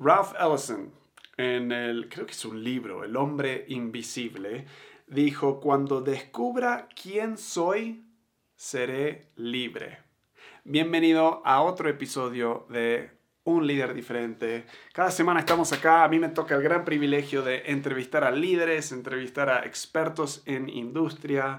Ralph Ellison, en el, creo que es un libro, El hombre invisible, dijo, cuando descubra quién soy, seré libre. Bienvenido a otro episodio de Un líder diferente. Cada semana estamos acá, a mí me toca el gran privilegio de entrevistar a líderes, entrevistar a expertos en industria,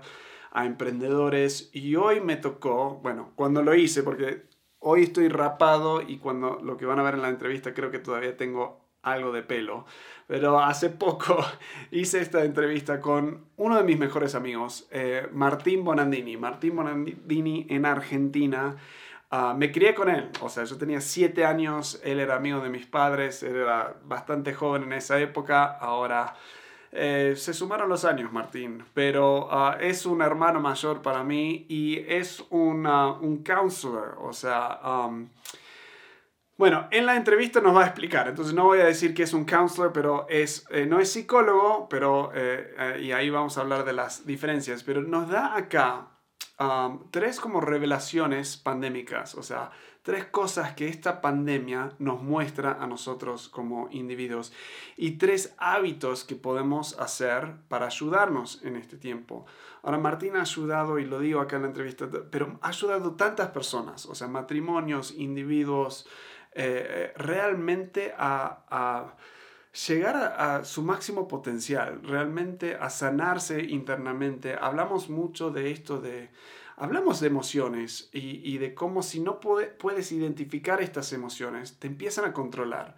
a emprendedores y hoy me tocó, bueno, cuando lo hice, porque hoy estoy rapado y cuando lo que van a ver en la entrevista creo que todavía tengo algo de pelo. Pero hace poco hice esta entrevista con uno de mis mejores amigos, eh, Martín Bonandini. Martín Bonandini en Argentina. Ah, me crié con él, o sea, yo tenía siete años, él era amigo de mis padres, él era bastante joven en esa época, ahora eh, se sumaron los años, Martín, pero ah, es un hermano mayor para mí y es un counselor, o sea, bueno, en la entrevista nos va a explicar, entonces no voy a decir que es un counselor, pero es, eh, no es psicólogo, pero, eh, y ahí vamos a hablar de las diferencias, pero nos da acá tres como revelaciones pandémicas, o sea, tres cosas que esta pandemia nos muestra a nosotros como individuos y tres hábitos que podemos hacer para ayudarnos en este tiempo. Ahora, Martín ha ayudado, y lo digo acá en la entrevista, pero ha ayudado tantas personas, o sea, matrimonios, individuos, eh, eh, realmente a, llegar a, su máximo potencial, realmente a sanarse internamente. Hablamos mucho de esto de... Hablamos de emociones y, de cómo si no puedes identificar estas emociones, te empiezan a controlar.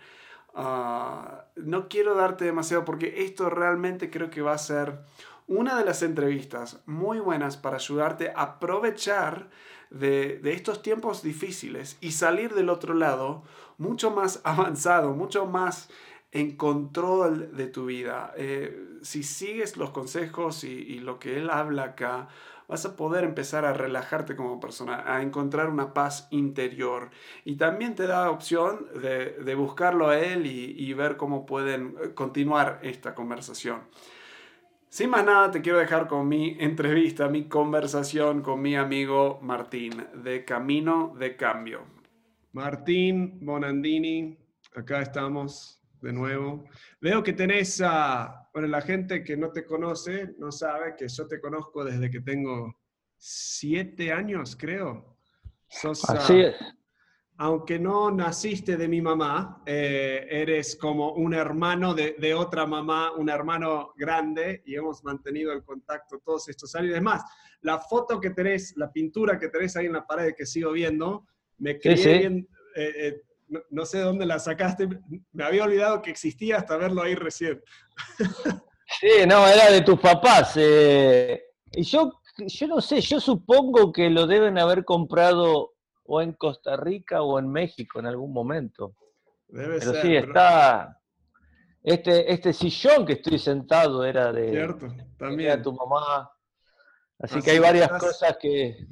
Ah, no quiero darte demasiado porque esto realmente creo que va a ser una de las entrevistas muy buenas para ayudarte a aprovechar de, estos tiempos difíciles y salir del otro lado mucho más avanzado, mucho más en control de tu vida. Eh, si sigues los consejos y, lo que él habla acá, vas a poder empezar a relajarte como persona, a encontrar una paz interior. Y también te da opción de, buscarlo a él y, y ver cómo pueden eh, continuar esta conversación. Sin más nada, te quiero dejar con mi entrevista, mi conversación con mi amigo Martín de Camino de Cambio. Martín Bonandini, acá estamos de nuevo. Veo que tenés a, bueno, la gente que no te conoce no sabe que yo te conozco desde que tengo siete años, creo. Así es aunque no naciste de mi mamá, eh, eres como un hermano de, otra mamá, un hermano grande, y hemos mantenido el contacto todos estos años. Es más, la foto que tenés, la pintura que tenés ahí en la pared que sigo viendo, me bien, eh, eh, no, sé dónde la sacaste, me había olvidado que existía hasta verlo ahí recién. Sí, no, era de tus papás. y yo, yo no sé, yo supongo que lo deben haber comprado o en Costa Rica o en México en algún momento. Debe pero sí, está. Este, este sillón que estoy sentado era de. Cierto, también. tu mamá. Así, que hay varias cosas que.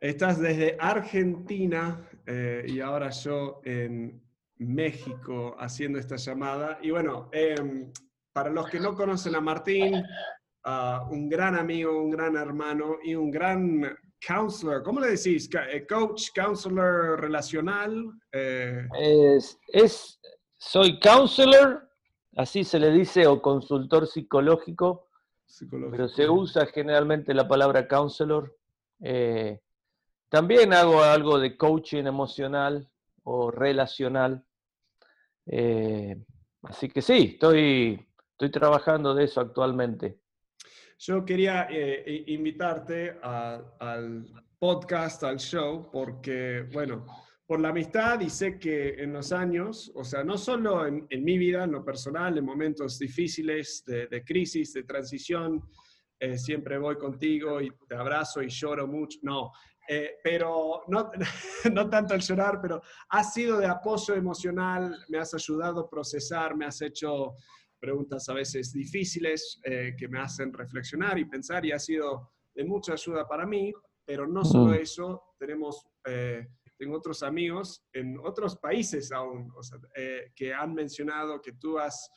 Estás desde Argentina eh, y ahora yo en México haciendo esta llamada. Y bueno, em, para los que no conocen a Martín, un gran amigo, un gran hermano y un gran counselor, ¿cómo le decís? Eh, coach, counselor relacional. Eh. Es, soy counselor, así se le dice, o consultor psicológico, pero se usa generalmente la palabra counselor. Eh, también hago algo de coaching emocional o relacional. así que sí, estoy, estoy trabajando de eso actualmente. Yo quería eh, invitarte al podcast, al show, porque, bueno, por la amistad y sé que en los años, o sea, no solo en, mi vida, en lo personal, en momentos difíciles de, crisis, de transición, eh, siempre voy contigo y te abrazo y lloro mucho, no, eh, pero no, no tanto el llorar, pero has sido de apoyo emocional, me has ayudado a procesar, me has hecho preguntas a veces difíciles eh, que me hacen reflexionar y pensar y ha sido de mucha ayuda para mí, pero no solo eso, tenemos, eh, tengo otros amigos en otros países aún eh, que han mencionado que tú has,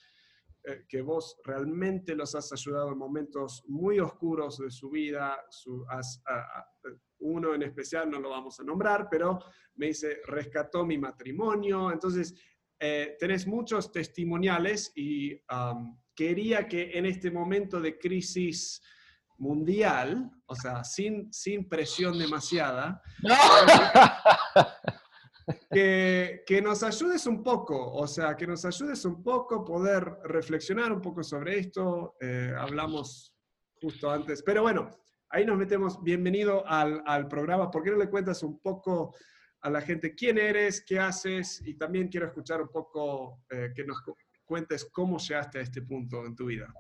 que vos realmente los has ayudado en momentos muy oscuros de su vida, su, uno en especial no lo vamos a nombrar, pero me dice, rescató mi matrimonio, entonces eh, tenés muchos testimoniales y quería que en este momento de crisis mundial, o sea, sin, sin presión demasiada, que, que, nos ayudes un poco, o sea, que nos ayudes un poco poder reflexionar un poco sobre esto. Eh, hablamos justo antes, pero bueno, ahí nos metemos. Bienvenido al, al programa. ¿Por qué no le cuentas un poco a la gente quién eres, qué haces? Y también quiero escuchar un poco eh, que nos cuentes cómo llegaste a este punto en tu vida.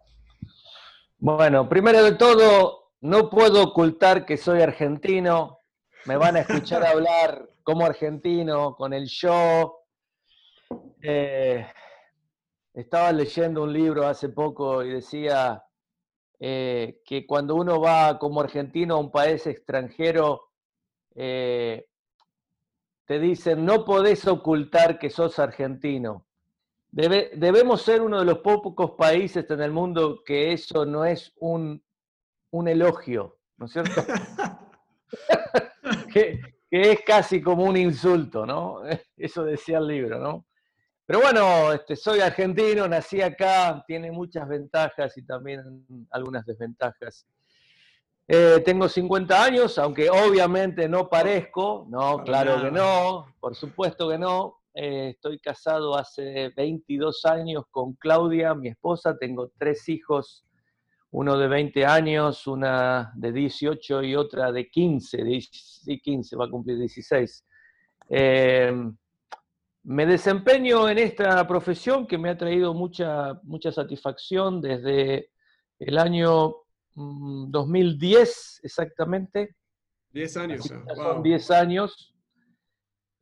Bueno, primero de todo, no puedo ocultar que soy argentino. Me van a escuchar hablar como argentino, con el yo. Eh, estaba leyendo un libro hace poco y decía eh, que cuando uno va como argentino a un país extranjero, eh, te dicen, no podés ocultar que sos argentino. debemos ser uno de los pocos países en el mundo que eso no es un, un elogio, ¿no es cierto? que, es casi como un insulto, ¿no? Eso decía el libro, ¿no? Pero bueno, este, soy argentino, nací acá, tiene muchas ventajas y también algunas desventajas. Eh, tengo 50 años, aunque obviamente no parezco, no, claro que no, por supuesto que no. Eh, estoy casado hace 22 años con Claudia, mi esposa, tengo tres hijos, uno de 20 años, una de 18 y otra de 15, sí, 15, va a cumplir 16. Em, me desempeño en esta profesión que me ha traído mucha, mucha satisfacción desde el año 2010 mm, exactamente. 10 años. Son 10 años.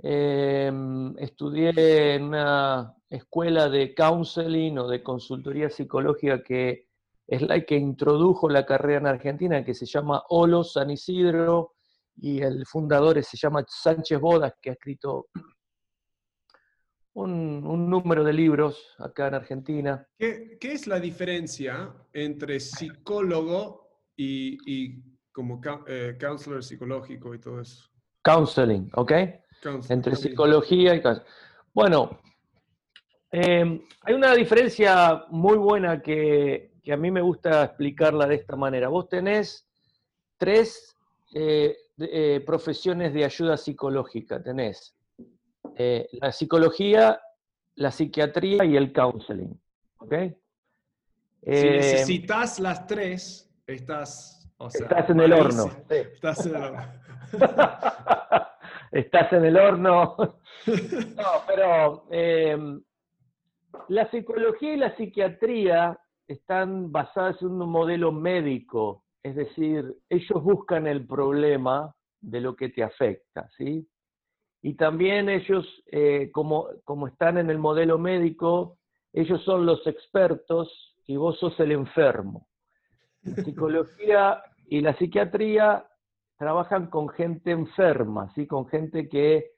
Em, estudié en una escuela de counseling o de consultoría psicológica que es la que introdujo la carrera en Argentina, que se llama Olo San Isidro, y el fundador se llama Sánchez Bodas, que ha escrito un, número de libros acá en Argentina. ¿Qué, es la diferencia entre psicólogo y, como eh, counselor psicológico y todo eso? Counseling, ¿ok? entre psicología y... Bueno, eh, hay una diferencia muy buena que que a mí me gusta explicarla de esta manera. Vos tenés tres eh, eh, profesiones de ayuda psicológica. Tenés eh, la psicología, la psiquiatría y el counseling. ¿Ok? si necesitas las tres, estás... estás en el horno. Estás en el horno. estás en el horno. no, pero la psicología y la psiquiatría están basadas en un modelo médico, es decir, ellos buscan el problema de lo que te afecta, ¿sí? Y también ellos, eh, como, como están en el modelo médico, ellos son los expertos y vos sos el enfermo. La psicología y la psiquiatría trabajan con gente enferma, ¿sí? con gente que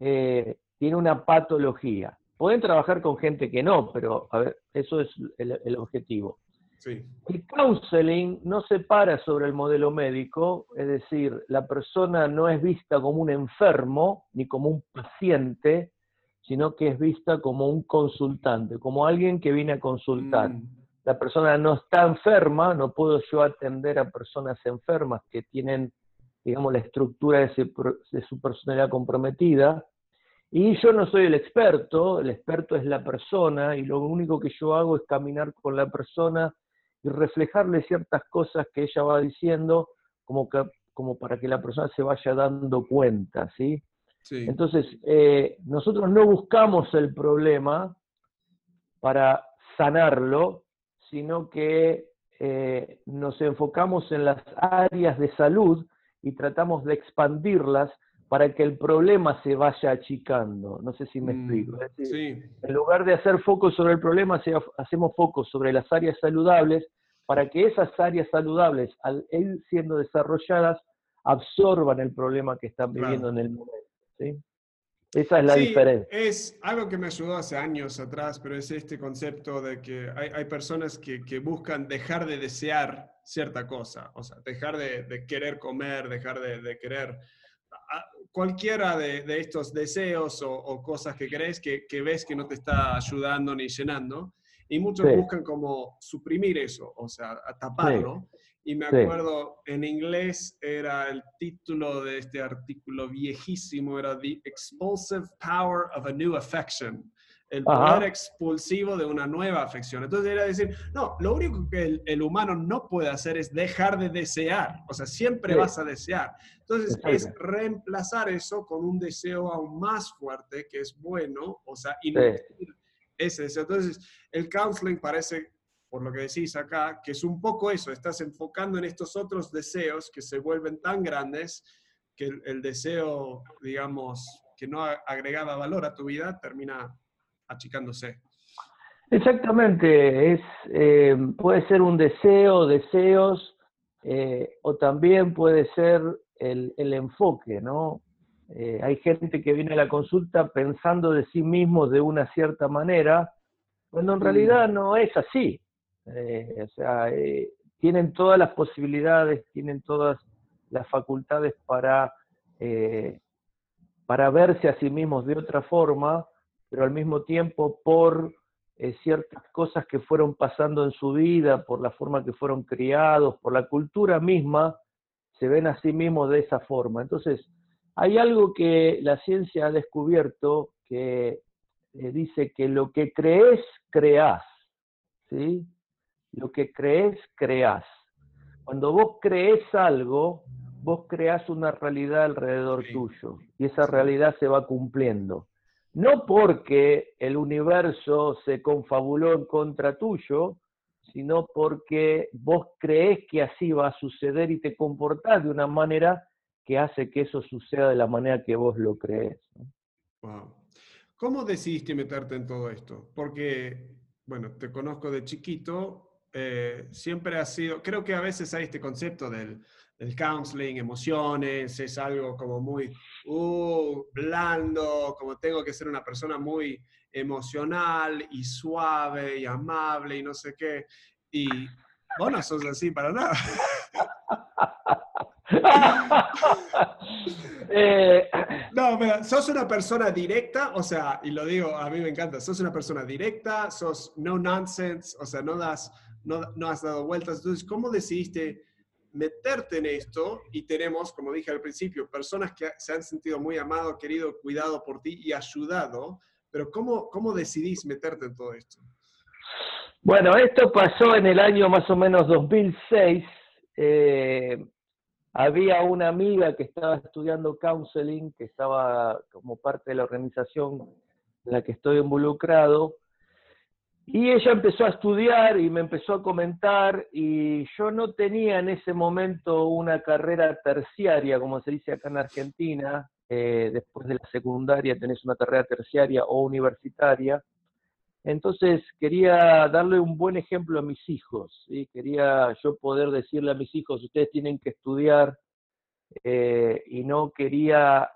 eh, tiene una patología. Pueden trabajar con gente que no, pero a ver, eso es el, objetivo. El counseling no se para sobre el modelo médico, es decir, la persona no es vista como un enfermo ni como un paciente, sino que es vista como un consultante, como alguien que viene a consultar. Mm. La persona no está enferma, no puedo yo atender a personas enfermas que tienen, digamos, la estructura de su personalidad comprometida, y yo no soy el experto, el experto es la persona y lo único que yo hago es caminar con la persona y reflejarle ciertas cosas que ella va diciendo como, que, como para que la persona se vaya dando cuenta, ¿sí? Entonces, eh, nosotros no buscamos el problema para sanarlo, sino que eh, nos enfocamos en las áreas de salud y tratamos de expandirlas para que el problema se vaya achicando. No sé si me mm, explico. En lugar de hacer foco sobre el problema, hacemos foco sobre las áreas saludables para que esas áreas saludables, al ir siendo desarrolladas, absorban el problema que están viviendo en el momento. Esa es la diferencia. Es algo que me ayudó hace años atrás, pero es este concepto de que hay, personas que, buscan dejar de desear cierta cosa, o sea, dejar de, querer comer, dejar de, de querer cualquiera de, estos deseos o, cosas que crees que, ves que no te está ayudando ni llenando. Y muchos buscan como suprimir eso, o sea, taparlo. Y me acuerdo, en inglés era el título de este artículo viejísimo, era The Expulsive Power of a New Affection el poder expulsivo de una nueva afección. Entonces era decir, no, lo único que el, humano no puede hacer es dejar de desear, o sea, siempre vas a desear. Entonces es reemplazar eso con un deseo aún más fuerte, que es bueno, o sea, invertir ese deseo. Entonces el counseling parece, por lo que decís acá, que es un poco eso, estás enfocando en estos otros deseos que se vuelven tan grandes que el deseo, digamos, que no agregaba valor a tu vida, termina achicándose. Exactamente, es, eh, puede ser un deseo, deseos, eh, o también puede ser el, enfoque, ¿no? Eh, hay gente que viene a la consulta pensando de sí mismo de una cierta manera, cuando en realidad no es así. o sea, tienen todas las posibilidades, tienen todas las facultades para, para verse a sí mismos de otra forma, pero al mismo tiempo por eh, ciertas cosas que fueron pasando en su vida, por la forma que fueron criados, por la cultura misma, se ven a sí mismos de esa forma. Entonces, hay algo que la ciencia ha descubierto que eh, dice que lo que crees, creás. ¿sí? Lo que crees, creás. Cuando vos crees algo, vos creás una realidad alrededor tuyo y esa realidad se va cumpliendo no porque el universo se confabuló en contra tuyo, sino porque vos crees que así va a suceder y te comportás de una manera que hace que eso suceda de la manera que vos lo crees. Wow. ¿Cómo decidiste meterte en todo esto? Porque, bueno, te conozco de chiquito, eh, siempre ha sido, creo que a veces hay este concepto del el counseling, emociones, es algo como muy uh, blando, como tengo que ser una persona muy emocional y suave y amable y no sé qué. Y vos no sos así para nada. Eh, no, pero sos una persona directa, o sea, y lo digo, a mí me encanta, sos una persona directa, sos no nonsense, o sea, no das, no, no has dado vueltas. Entonces, ¿cómo decidiste meterte en esto y tenemos, como dije al principio, personas que se han sentido muy amado, querido, cuidado por ti y ayudado, pero ¿cómo, cómo decidís meterte en todo esto? Bueno, esto pasó en el año más o menos 2006. Eh, había una amiga que estaba estudiando counseling, que estaba como parte de la organización en la que estoy involucrado, y ella empezó a estudiar y me empezó a comentar y yo no tenía en ese momento una carrera terciaria, como se dice acá en Argentina. Eh, después de la secundaria tenés una carrera terciaria o universitaria. Entonces quería darle un buen ejemplo a mis hijos. Quería yo poder decirle a mis hijos, ustedes tienen que estudiar eh, y no quería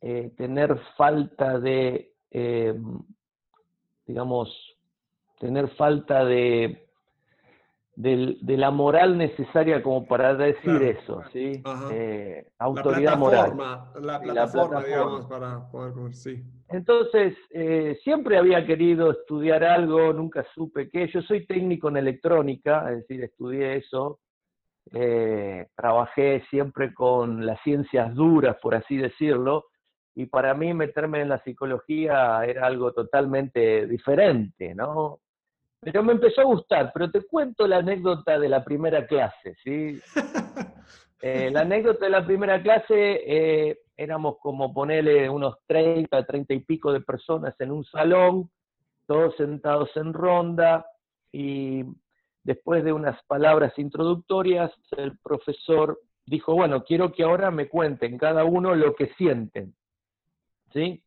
eh, tener falta de digamos, tener falta de, de, la moral necesaria como para decir eso, ¿sí? Eh, autoridad moral. La plataforma, digamos, para poder sí. Entonces, eh, siempre había querido estudiar algo, nunca supe qué. Yo soy técnico en electrónica, es decir, estudié eso. Eh, trabajé siempre con las ciencias duras, por así decirlo, y para mí meterme en la psicología era algo totalmente diferente, ¿no? Pero me empezó a gustar, pero te cuento la anécdota de la primera clase, ¿sí? Eh, la anécdota de la primera clase, eh, éramos como ponerle unos 30, 30 y pico de personas en un salón, todos sentados en ronda, y después de unas palabras introductorias, el profesor dijo, bueno, quiero que ahora me cuenten cada uno lo que sienten. ¿Sí?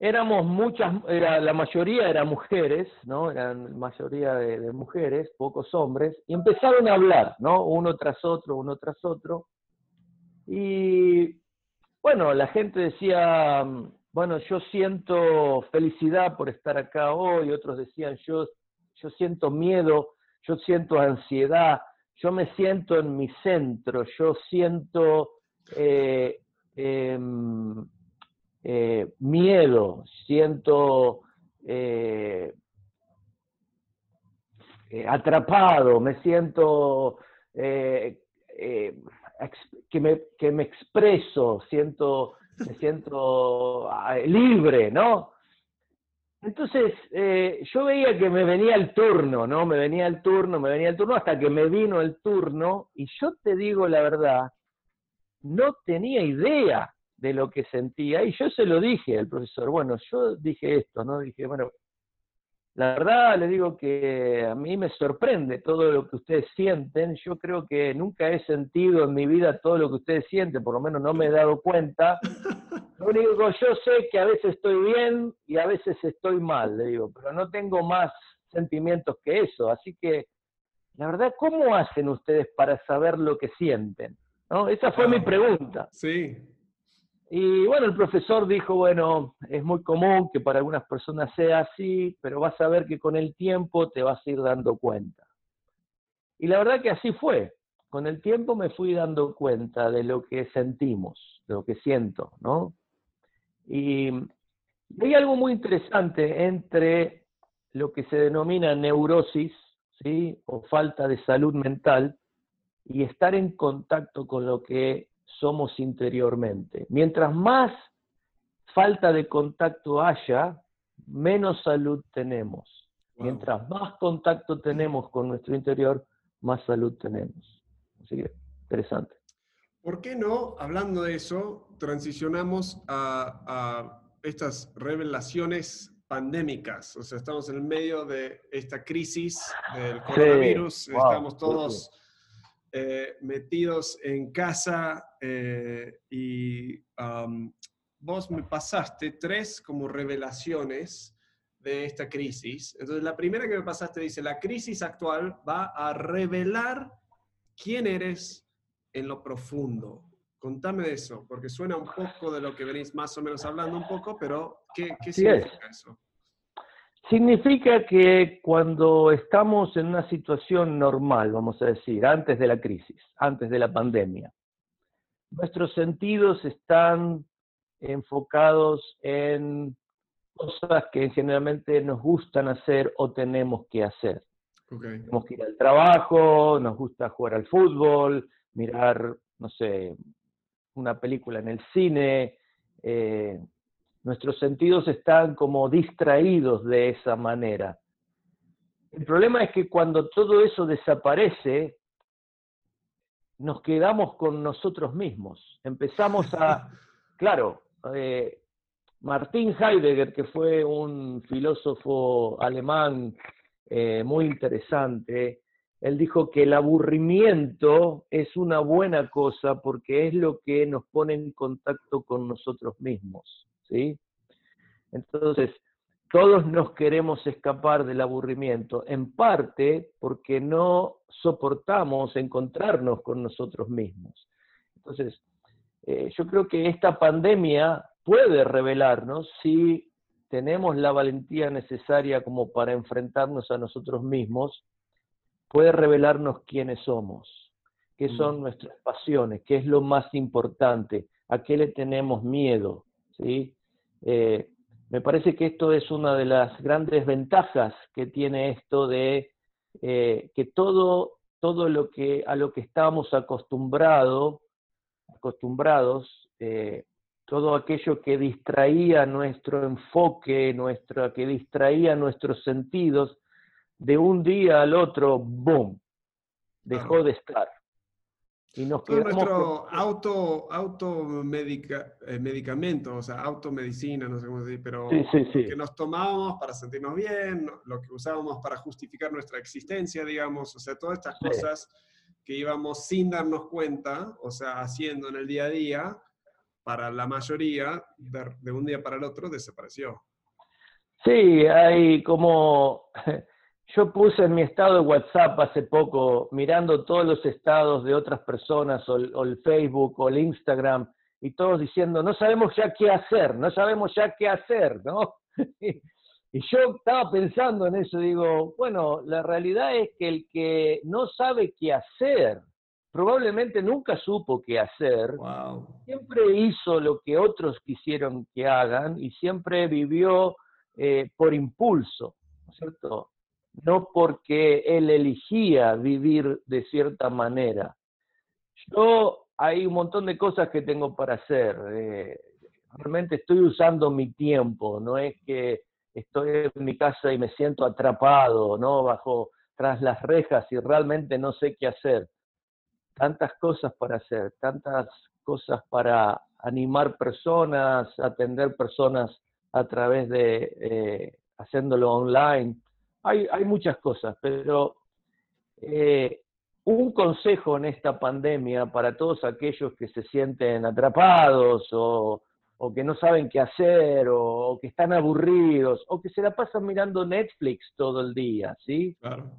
Éramos muchas, la mayoría eran mujeres, ¿no? Eran mayoría de, mujeres, pocos hombres, y empezaron a hablar, ¿no? Uno tras otro, uno tras otro. Y bueno, la gente decía, bueno, yo siento felicidad por estar acá hoy, otros decían, yo, yo siento miedo, yo siento ansiedad, yo me siento en mi centro, yo siento eh, em, eh, miedo, siento eh, atrapado, me siento que, me, que me expreso, siento, me siento ah, libre, ¿no? Entonces, eh, yo veía que me venía el turno, ¿no? Me venía el turno, me venía el turno, hasta que me vino el turno, y yo te digo la verdad, no tenía idea de lo que sentía, y yo se lo dije al profesor, bueno, yo dije esto, ¿no? Dije, bueno, la verdad le digo que a mí me sorprende todo lo que ustedes sienten, yo creo que nunca he sentido en mi vida todo lo que ustedes sienten, por lo menos no me he dado cuenta, Lo único yo sé que a veces estoy bien y a veces estoy mal, le digo, pero no tengo más sentimientos que eso. Así que, la verdad, ¿cómo hacen ustedes para saber lo que sienten? ¿No? Esa fue mi pregunta. Sí. Y bueno, el profesor dijo, bueno, es muy común que para algunas personas sea así, pero vas a ver que con el tiempo te vas a ir dando cuenta. Y la verdad que así fue. Con el tiempo me fui dando cuenta de lo que sentimos, de lo que siento, ¿no? Y hay algo muy interesante entre lo que se denomina neurosis, ¿sí? o falta de salud mental, y estar en contacto con lo que somos interiormente. Mientras más falta de contacto haya, menos salud tenemos. Mientras más contacto tenemos con nuestro interior, más salud tenemos. Así que, interesante. ¿Por qué no, hablando de eso, transicionamos a, estas revelaciones pandémicas? O sea, estamos en el medio de esta crisis del coronavirus, estamos todos eh, metidos en casa eh, y vos me pasaste tres como revelaciones de esta crisis. Entonces, la primera que me pasaste dice, la crisis actual va a revelar quién eres en lo profundo. Contame de eso, porque suena un poco de lo que venís más o menos hablando un poco, pero ¿qué, significa eso? Significa que cuando estamos en una situación normal, vamos a decir, antes de la crisis, antes de la pandemia, nuestros sentidos están enfocados en cosas que generalmente nos gustan hacer o tenemos que hacer. Tenemos que ir al trabajo, nos gusta jugar al fútbol, mirar, no sé, una película en el cine, eh, nuestros sentidos están como distraídos de esa manera. El problema es que cuando todo eso desaparece, nos quedamos con nosotros mismos. Empezamos a, claro, eh, Martin Heidegger, que fue un filósofo alemán eh, muy interesante, él dijo que el aburrimiento es una buena cosa porque es lo que nos pone en contacto con nosotros mismos, ¿sí? Entonces, todos nos queremos escapar del aburrimiento, en parte porque no soportamos encontrarnos con nosotros mismos. Entonces, eh, yo creo que esta pandemia puede revelarnos si tenemos la valentía necesaria como para enfrentarnos a nosotros mismos puede revelarnos quiénes somos, qué son nuestras pasiones, qué es lo más importante, a qué le tenemos miedo. ¿Sí? Eh, me parece que esto es una de las grandes ventajas que tiene esto de eh, que todo, todo lo que, a lo que estamos acostumbrado, acostumbrados, eh, todo aquello que distraía nuestro enfoque, nuestra, que distraía nuestros sentidos, de un día al otro, ¡boom! Dejó de estar. Y nos Todo nuestro auto, auto eh, medicamento, o sea, automedicina, no sé cómo decir, pero que nos tomábamos para sentirnos bien, lo que usábamos para justificar nuestra existencia, digamos, o sea, todas estas cosas que íbamos sin darnos cuenta, o sea, haciendo en el día a día, para la mayoría, de un día para el otro, desapareció. Sí, hay como Yo puse en mi estado de WhatsApp hace poco, mirando todos los estados de otras personas, o, el Facebook, o el Instagram, y todos diciendo, no sabemos ya qué hacer, no sabemos ya qué hacer, ¿no? y yo estaba pensando en eso, digo, bueno, la realidad es que el que no sabe qué hacer probablemente nunca supo qué hacer, siempre hizo lo que otros quisieron que hagan y siempre vivió eh, por impulso, ¿no es cierto? No porque él elegía vivir de cierta manera. Yo hay un montón de cosas que tengo para hacer. Eh, realmente estoy usando mi tiempo, no es que estoy en mi casa y me siento atrapado, ¿no? Bajo tras las rejas y realmente no sé qué hacer. Tantas cosas para hacer, tantas cosas para animar personas, atender personas a través de eh, haciéndolo online. Hay, hay, muchas cosas, pero eh, un consejo en esta pandemia para todos aquellos que se sienten atrapados o, que no saben qué hacer o, que están aburridos o que se la pasan mirando Netflix todo el día, ¿sí? Claro.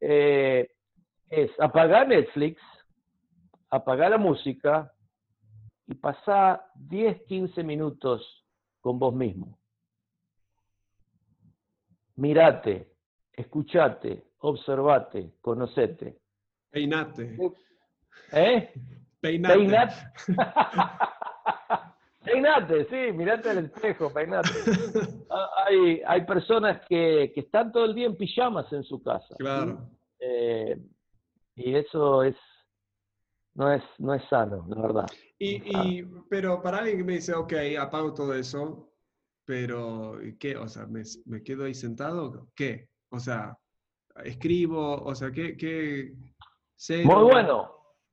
Eh, es apagar Netflix, apagar la música y pasar 10, 15 minutos con vos mismo. Mirate, escuchate, observate, conocete. Peinate. ¿Eh? Peinate. Peinate. peinate, sí, mirate al espejo, peinate. Ah, hay, hay personas que, que, están todo el día en pijamas en su casa. Claro. Eh, y eso es no es, no es sano, la verdad. Y, y, pero para alguien que me dice, ok, apago todo eso, pero ¿qué? O sea, ¿me, me quedo ahí sentado? ¿Qué? O sea, escribo, o sea, ¿qué? qué Muy bueno,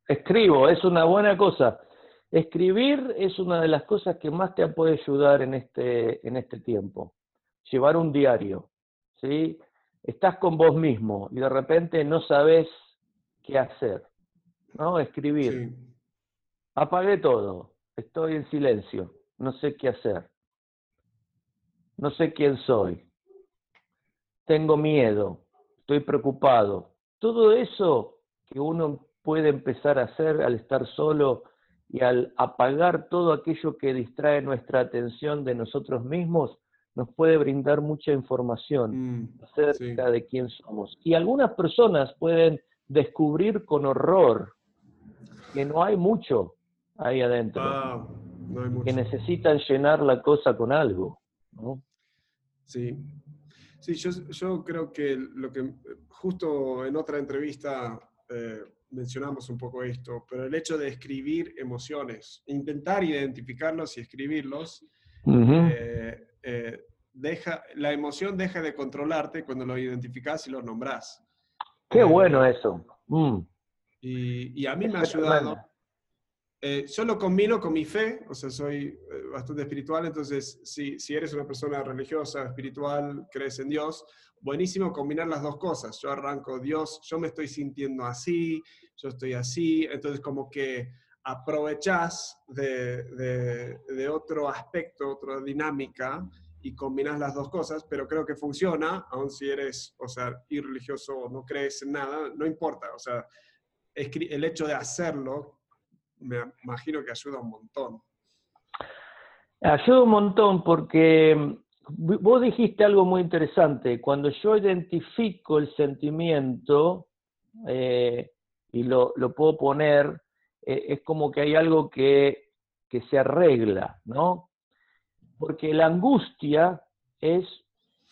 escribo, es una buena cosa. Escribir es una de las cosas que más te puede ayudar en este, en este tiempo. Llevar un diario, ¿sí? Estás con vos mismo y de repente no sabes qué hacer, ¿no? Escribir. Apagué todo, estoy en silencio, no sé qué hacer. No sé quién soy. Tengo miedo, estoy preocupado. Todo eso que uno puede empezar a hacer al estar solo y al apagar todo aquello que distrae nuestra atención de nosotros mismos, nos puede brindar mucha información mm, acerca de quién somos. Y algunas personas pueden descubrir con horror que no hay mucho ahí adentro, ah, que necesitan llenar la cosa con algo. Sí, sí yo, yo, creo que lo que justo en otra entrevista eh, mencionamos un poco esto, pero el hecho de escribir emociones, intentar identificarlos y escribirlos, eh, eh, deja, la emoción deja de controlarte cuando lo identificas y lo nombras. Qué bueno eso. Mm. Y, y, a mí me ha ayudado eh, yo lo combino con mi fe, o sea, soy eh, bastante espiritual, entonces si, si eres una persona religiosa, espiritual, crees en Dios, buenísimo combinar las dos cosas. Yo arranco Dios, yo me estoy sintiendo así, yo estoy así, entonces como que aprovechas de, de, de otro aspecto, otra dinámica y combinas las dos cosas, pero creo que funciona, aun si eres, o sea, irreligioso o no crees en nada, no importa, o sea, el hecho de hacerlo me imagino que ayuda un montón. Ayuda un montón porque mm, vos dijiste algo muy interesante. Cuando yo identifico el sentimiento eh, y lo, puedo poner, eh, es como que hay algo que, que se arregla, ¿no? Porque la angustia es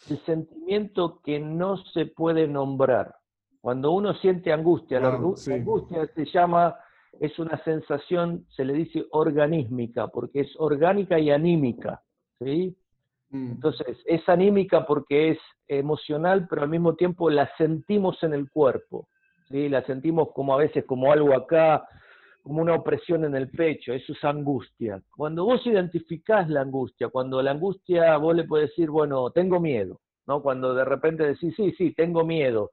el sentimiento que no se puede nombrar. Cuando uno siente angustia, la, angustia se llama es una sensación, se le dice organísmica, porque es orgánica y anímica, ¿sí? Mm. Entonces, es anímica porque es emocional, pero al mismo tiempo la sentimos en el cuerpo, ¿sí? La sentimos como a veces como algo acá, como una opresión en el pecho, eso es angustia. Cuando vos identificás la angustia, cuando la angustia vos le podés decir, bueno, tengo miedo, ¿no? Cuando de repente decís, sí, sí, tengo miedo,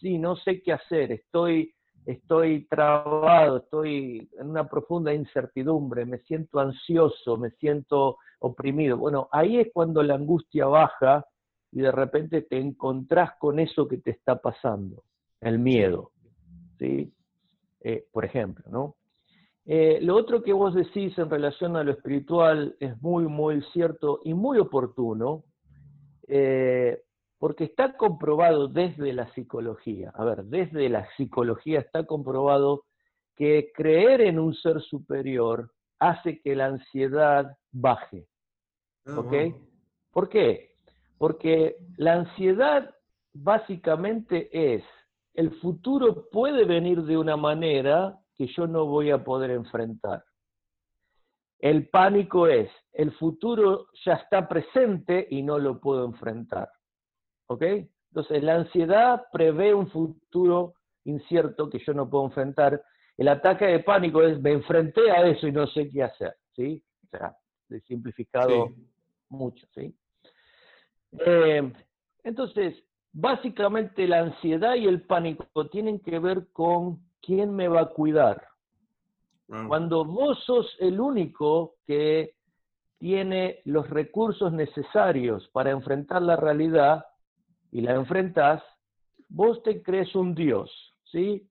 sí, no sé qué hacer, estoy estoy trabado, estoy en una profunda incertidumbre, me siento ansioso, me siento oprimido. Bueno, ahí es cuando la angustia baja y de repente te encontrás con eso que te está pasando, el miedo, ¿sí? Eh, por ejemplo, ¿no? Eh, lo otro que vos decís en relación a lo espiritual es muy, muy cierto y muy oportuno. Eh, porque está comprobado desde la psicología, a ver, desde la psicología está comprobado que creer en un ser superior hace que la ansiedad baje. Ah, ¿Ok? ¿Por qué? Porque la ansiedad básicamente es, el futuro puede venir de una manera que yo no voy a poder enfrentar. El pánico es, el futuro ya está presente y no lo puedo enfrentar. ¿Ok? Entonces, la ansiedad prevé un futuro incierto que yo no puedo enfrentar. El ataque de pánico es, me enfrenté a eso y no sé qué hacer. ¿Sí? O sea, he simplificado Sí. mucho, ¿sí? Eh, entonces, básicamente la ansiedad y el pánico tienen que ver con quién me va a cuidar. Wow. Cuando vos sos el único que tiene los recursos necesarios para enfrentar la realidad y la enfrentás, vos te crees un Dios, ¿sí?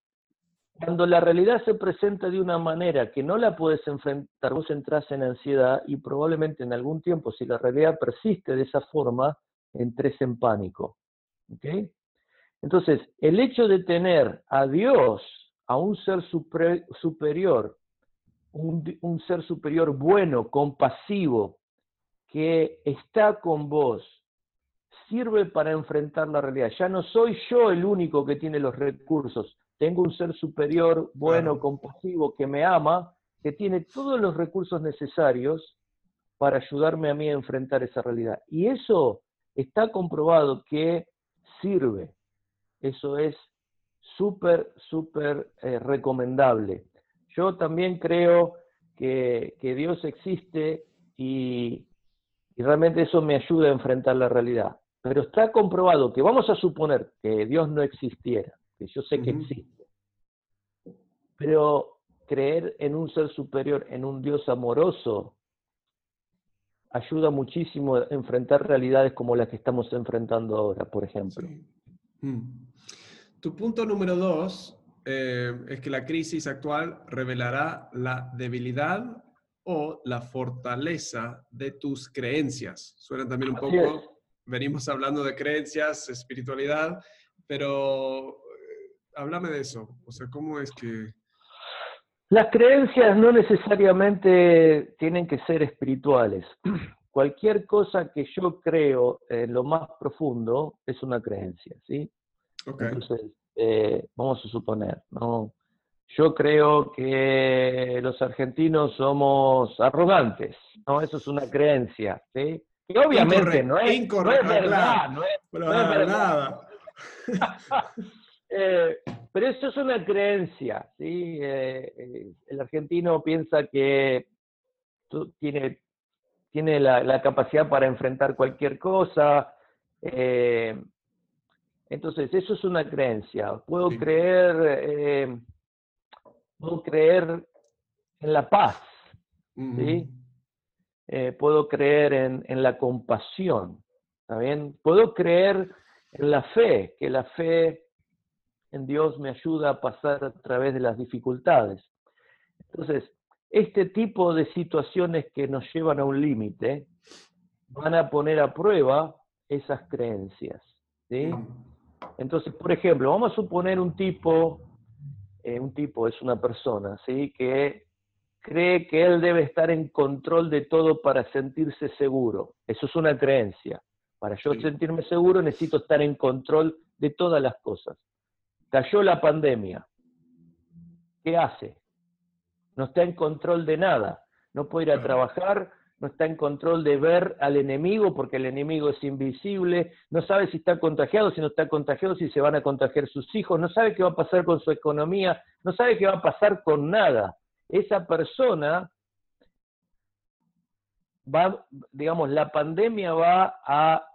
Cuando la realidad se presenta de una manera que no la puedes enfrentar, vos entras en ansiedad y probablemente en algún tiempo, si la realidad persiste de esa forma, entres en pánico. ¿ok? Entonces, el hecho de tener a Dios, a un ser superior, un ser superior bueno, compasivo, que está con vos, sirve para enfrentar la realidad. Ya no soy yo el único que tiene los recursos. Tengo un ser superior, bueno, compasivo, que me ama, que tiene todos los recursos necesarios para ayudarme a mí a enfrentar esa realidad. Y eso está comprobado que sirve. Eso es súper, súper eh, recomendable. Yo también creo que, que Dios existe y, y realmente eso me ayuda a enfrentar la realidad. Pero está comprobado que vamos a suponer que Dios no existiera, que yo sé que existe, pero creer en un ser superior, en un Dios amoroso, ayuda muchísimo a enfrentar realidades como las que estamos enfrentando ahora, por ejemplo. Sí. Mm. Tu punto número dos eh, es que la crisis actual revelará la debilidad o la fortaleza de tus creencias. Suena también un Así poco, es. Venimos hablando de creencias, espiritualidad, pero eh, háblame de eso. O sea, ¿cómo es que... Las creencias no necesariamente tienen que ser espirituales. Cualquier cosa que yo creo en lo más profundo es una creencia, ¿sí? Ok, Entonces, eh, vamos a suponer, ¿no? Yo creo que los argentinos somos arrogantes, ¿no? Eso es una creencia, ¿sí? Que obviamente no es, no es Incorrecto, verdad, no es, pero no es verdad. Eh, pero eso es una creencia, ¿sí? Eh, eh, el argentino piensa que tiene, tiene la, la capacidad para enfrentar cualquier cosa. eh, entonces, eso es una creencia. Puedo Sí. creer, eh, puedo creer en la paz. ¿sí? Eh, puedo creer en, en la compasión, ¿está bien? Puedo creer en la fe, que la fe en Dios me ayuda a pasar a través de las dificultades. Entonces, este tipo de situaciones que nos llevan a un límite van a poner a prueba esas creencias, ¿sí? Entonces, por ejemplo, vamos a suponer un tipo, eh, un tipo es una persona, ¿sí? Que cree que él debe estar en control de todo para sentirse seguro. Eso es una creencia. Para yo Sí. sentirme seguro necesito estar en control de todas las cosas. Cayó la pandemia. ¿Qué hace? No está en control de nada. No puede ir a trabajar, no está en control de ver al enemigo porque el enemigo es invisible, no sabe si está contagiado, si no está contagiado, si se van a contagiar sus hijos, no sabe qué va a pasar con su economía, no sabe qué va a pasar con nada. Esa persona va, digamos, la pandemia va a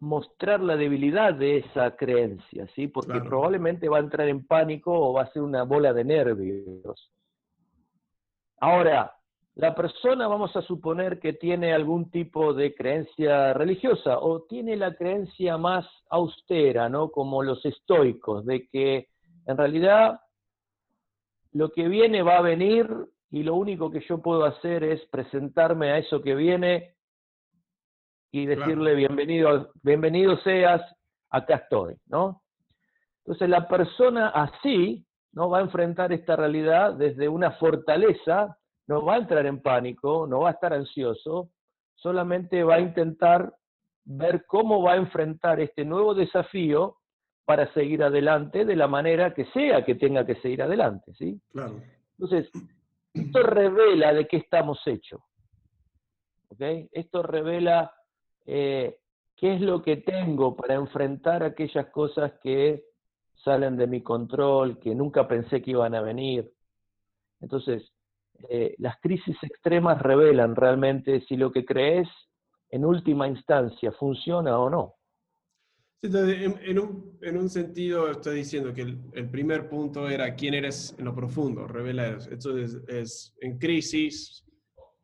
mostrar la debilidad de esa creencia, ¿sí? Porque Claro. probablemente va a entrar en pánico o va a ser una bola de nervios. Ahora, la persona vamos a suponer que tiene algún tipo de creencia religiosa o tiene la creencia más austera, ¿no? Como los estoicos, de que en realidad lo que viene va a venir y lo único que yo puedo hacer es presentarme a eso que viene y Claro. decirle bienvenido, bienvenido seas, acá estoy, ¿no? Entonces la persona así no va a enfrentar esta realidad desde una fortaleza, no va a entrar en pánico, no va a estar ansioso, solamente va a intentar ver cómo va a enfrentar este nuevo desafío para seguir adelante de la manera que sea que tenga que seguir adelante, ¿sí? Claro. Entonces, esto revela de qué estamos hechos. ¿ok? Esto revela eh, qué es lo que tengo para enfrentar aquellas cosas que salen de mi control, que nunca pensé que iban a venir. Entonces, eh, las crisis extremas revelan realmente si lo que crees en última instancia funciona o no. En, un, sentido, estoy diciendo que el, primer punto era quién eres en lo profundo, revela eso. Entonces, es, en crisis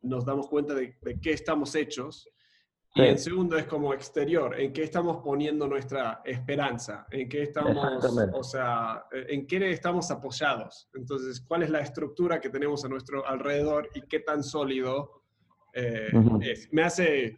nos damos cuenta de, de qué estamos hechos y en segundo es como exterior, en qué estamos poniendo nuestra esperanza, en qué estamos, o sea, en qué estamos apoyados. Entonces, ¿cuál es la estructura que tenemos a nuestro alrededor y qué tan sólido eh, es? Me hace,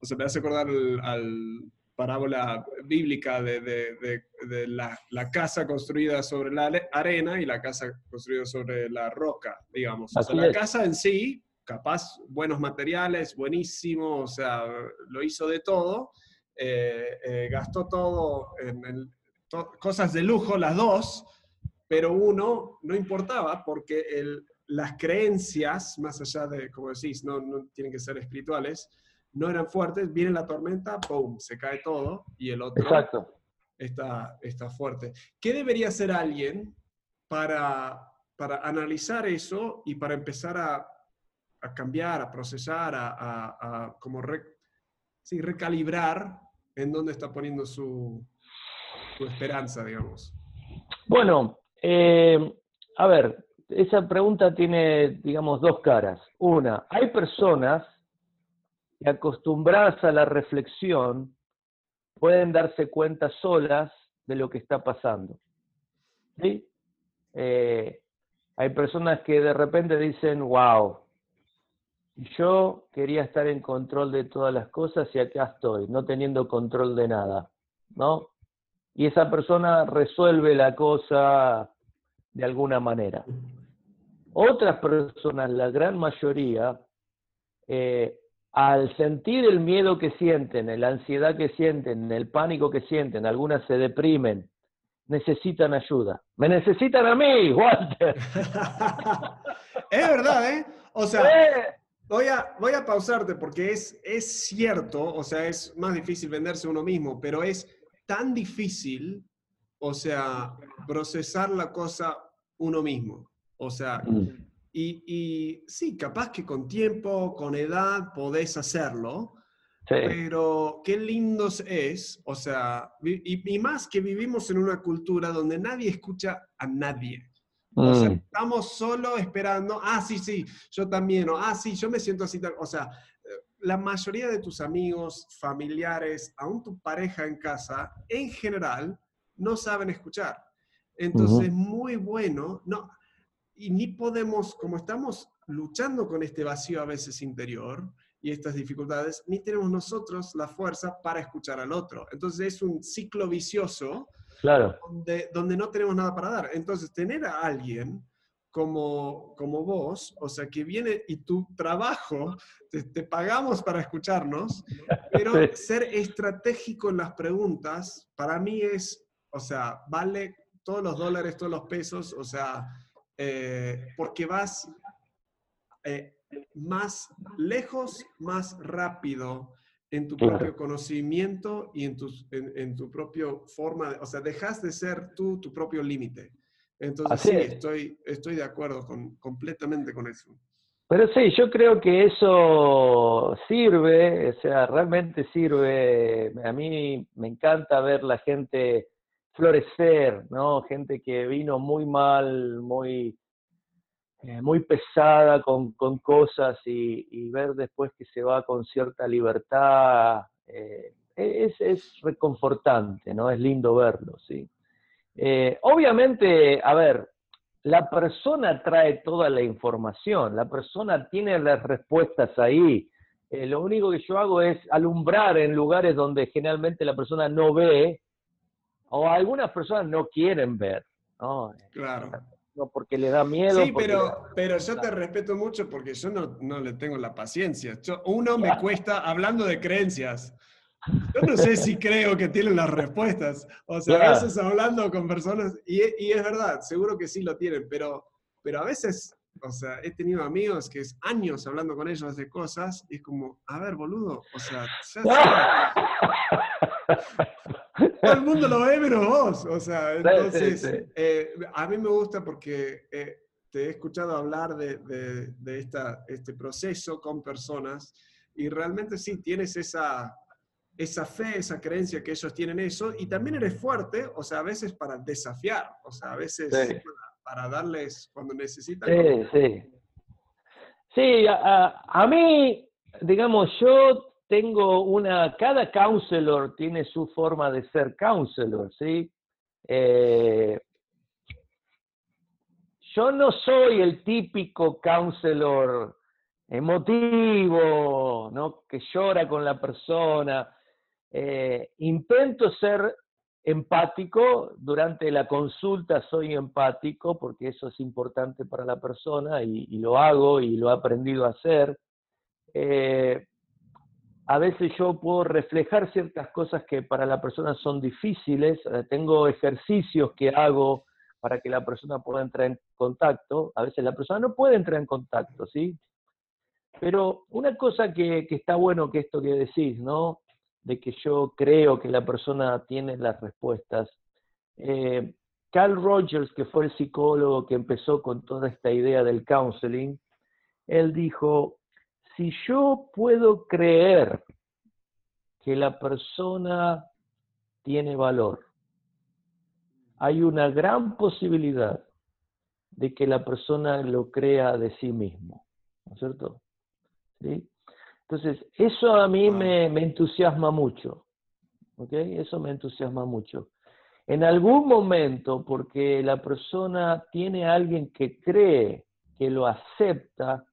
o sea, me hace acordar al, parábola bíblica de, de, de, la, la, casa construida sobre la arena y la casa construida sobre la roca, digamos. O sea, la casa en sí capaz buenos materiales, buenísimo, o sea, lo hizo de todo, eh, eh, gastó todo en, cosas de lujo, las dos, pero uno no importaba porque las creencias, más allá de, como decís, no, no, tienen que ser espirituales, no eran fuertes, viene la tormenta, ¡pum!, se cae todo y el otro Está, está fuerte. ¿Qué debería hacer alguien para, para analizar eso y para empezar a a cambiar, a procesar, a, como recalibrar en dónde está poniendo su, esperanza, digamos? Bueno, eh, a ver, esa pregunta tiene, digamos, dos caras. Una, hay personas que acostumbradas a la reflexión pueden darse cuenta solas de lo que está pasando. ¿Sí? Eh, hay personas que de repente dicen, wow, yo quería estar en control de todas las cosas y acá estoy, no teniendo control de nada, ¿no? Y esa persona resuelve la cosa de alguna manera. Otras personas, la gran mayoría, eh, al sentir el miedo que sienten, la ansiedad que sienten, el pánico que sienten, algunas se deprimen, necesitan ayuda. Me necesitan a mí, Walter. es verdad, ¿eh? O sea, eh, Voy a, voy a pausarte porque es, es cierto, o sea, es más difícil venderse uno mismo, pero es tan difícil, o sea, procesar la cosa uno mismo. O sea, mm. Y, y sí, capaz que con tiempo, con edad, podés hacerlo, pero qué lindo es, o sea, y, y, más que vivimos en una cultura donde nadie escucha a nadie. O sea, mm. estamos solo esperando, ah, sí, sí, yo también, o ah, sí, yo me siento así. O sea, la mayoría de tus amigos, familiares, aún tu pareja en casa, en general, no saben escuchar. Entonces, es muy bueno, no, y ni podemos, como estamos luchando con este vacío a veces interior y estas dificultades, ni tenemos nosotros la fuerza para escuchar al otro. Entonces, es un ciclo vicioso Claro. Donde, no tenemos nada para dar. Entonces, tener a alguien como, como vos, o sea, que viene y tu trabajo, te, pagamos para escucharnos, pero ser estratégico en las preguntas, para mí es, o sea, vale todos los dólares, todos los pesos, o sea, eh, porque vas eh, más lejos, más rápido en tu propio conocimiento y en, tus, en, tu propio forma, o sea, dejas de ser tú tu propio límite. Entonces, sí, estoy, estoy de acuerdo con, completamente con eso. Pero sí, yo creo que eso sirve, o sea, realmente sirve. A mí me encanta ver la gente florecer, ¿no? Gente que vino muy mal, muy eh, muy pesada con, con cosas y, ver después que se va con cierta libertad, eh, es, es, reconfortante, ¿no? Es lindo verlo, ¿sí? Eh, obviamente, a ver, la persona trae toda la información, la persona tiene las respuestas ahí. lo único que yo hago es alumbrar en lugares donde generalmente la persona no ve o algunas personas no quieren ver. ¿no? Claro. No porque le da miedo. Sí, pero, pero yo te respeto mucho porque yo no, no le tengo la paciencia. uno me cuesta, hablando de creencias, yo no sé si creo que tienen las respuestas. O sea, a veces hablando con personas, y, y, es verdad, seguro que sí lo tienen, pero, pero a veces, o sea, he tenido amigos que es años hablando con ellos de cosas, y es como, a ver, boludo, o sea, ya Todo el mundo lo ve menos vos. O sea, entonces, eh, a mí me gusta porque eh, te he escuchado hablar de, de, esta, este proceso con personas y realmente sí tienes esa, esa fe, esa creencia que ellos tienen eso y también eres fuerte, o sea, a veces para desafiar, o sea, a veces para, darles cuando necesitan. Sí, sí. Sí, a, a mí, digamos, yo tengo una, cada counselor tiene su forma de ser counselor, ¿sí? Eh, yo no soy el típico counselor emotivo, ¿no? Que llora con la persona. Eh, intento ser empático, durante la consulta soy empático porque eso es importante para la persona y, lo hago y lo he aprendido a hacer. Eh, a veces yo puedo reflejar ciertas cosas que para la persona son difíciles, eh, tengo ejercicios que hago para que la persona pueda entrar en contacto, a veces la persona no puede entrar en contacto, ¿sí? Pero una cosa que, está bueno que esto que decís, ¿no? De que yo creo que la persona tiene las respuestas. Eh, Carl Rogers, que fue el psicólogo que empezó con toda esta idea del counseling, él dijo, si yo puedo creer que la persona tiene valor, hay una gran posibilidad de que la persona lo crea de sí mismo, ¿no es cierto? ¿Sí? Entonces, eso a mí me, entusiasma mucho, ¿ok? Eso me entusiasma mucho. En algún momento, porque la persona tiene a alguien que cree, que lo acepta,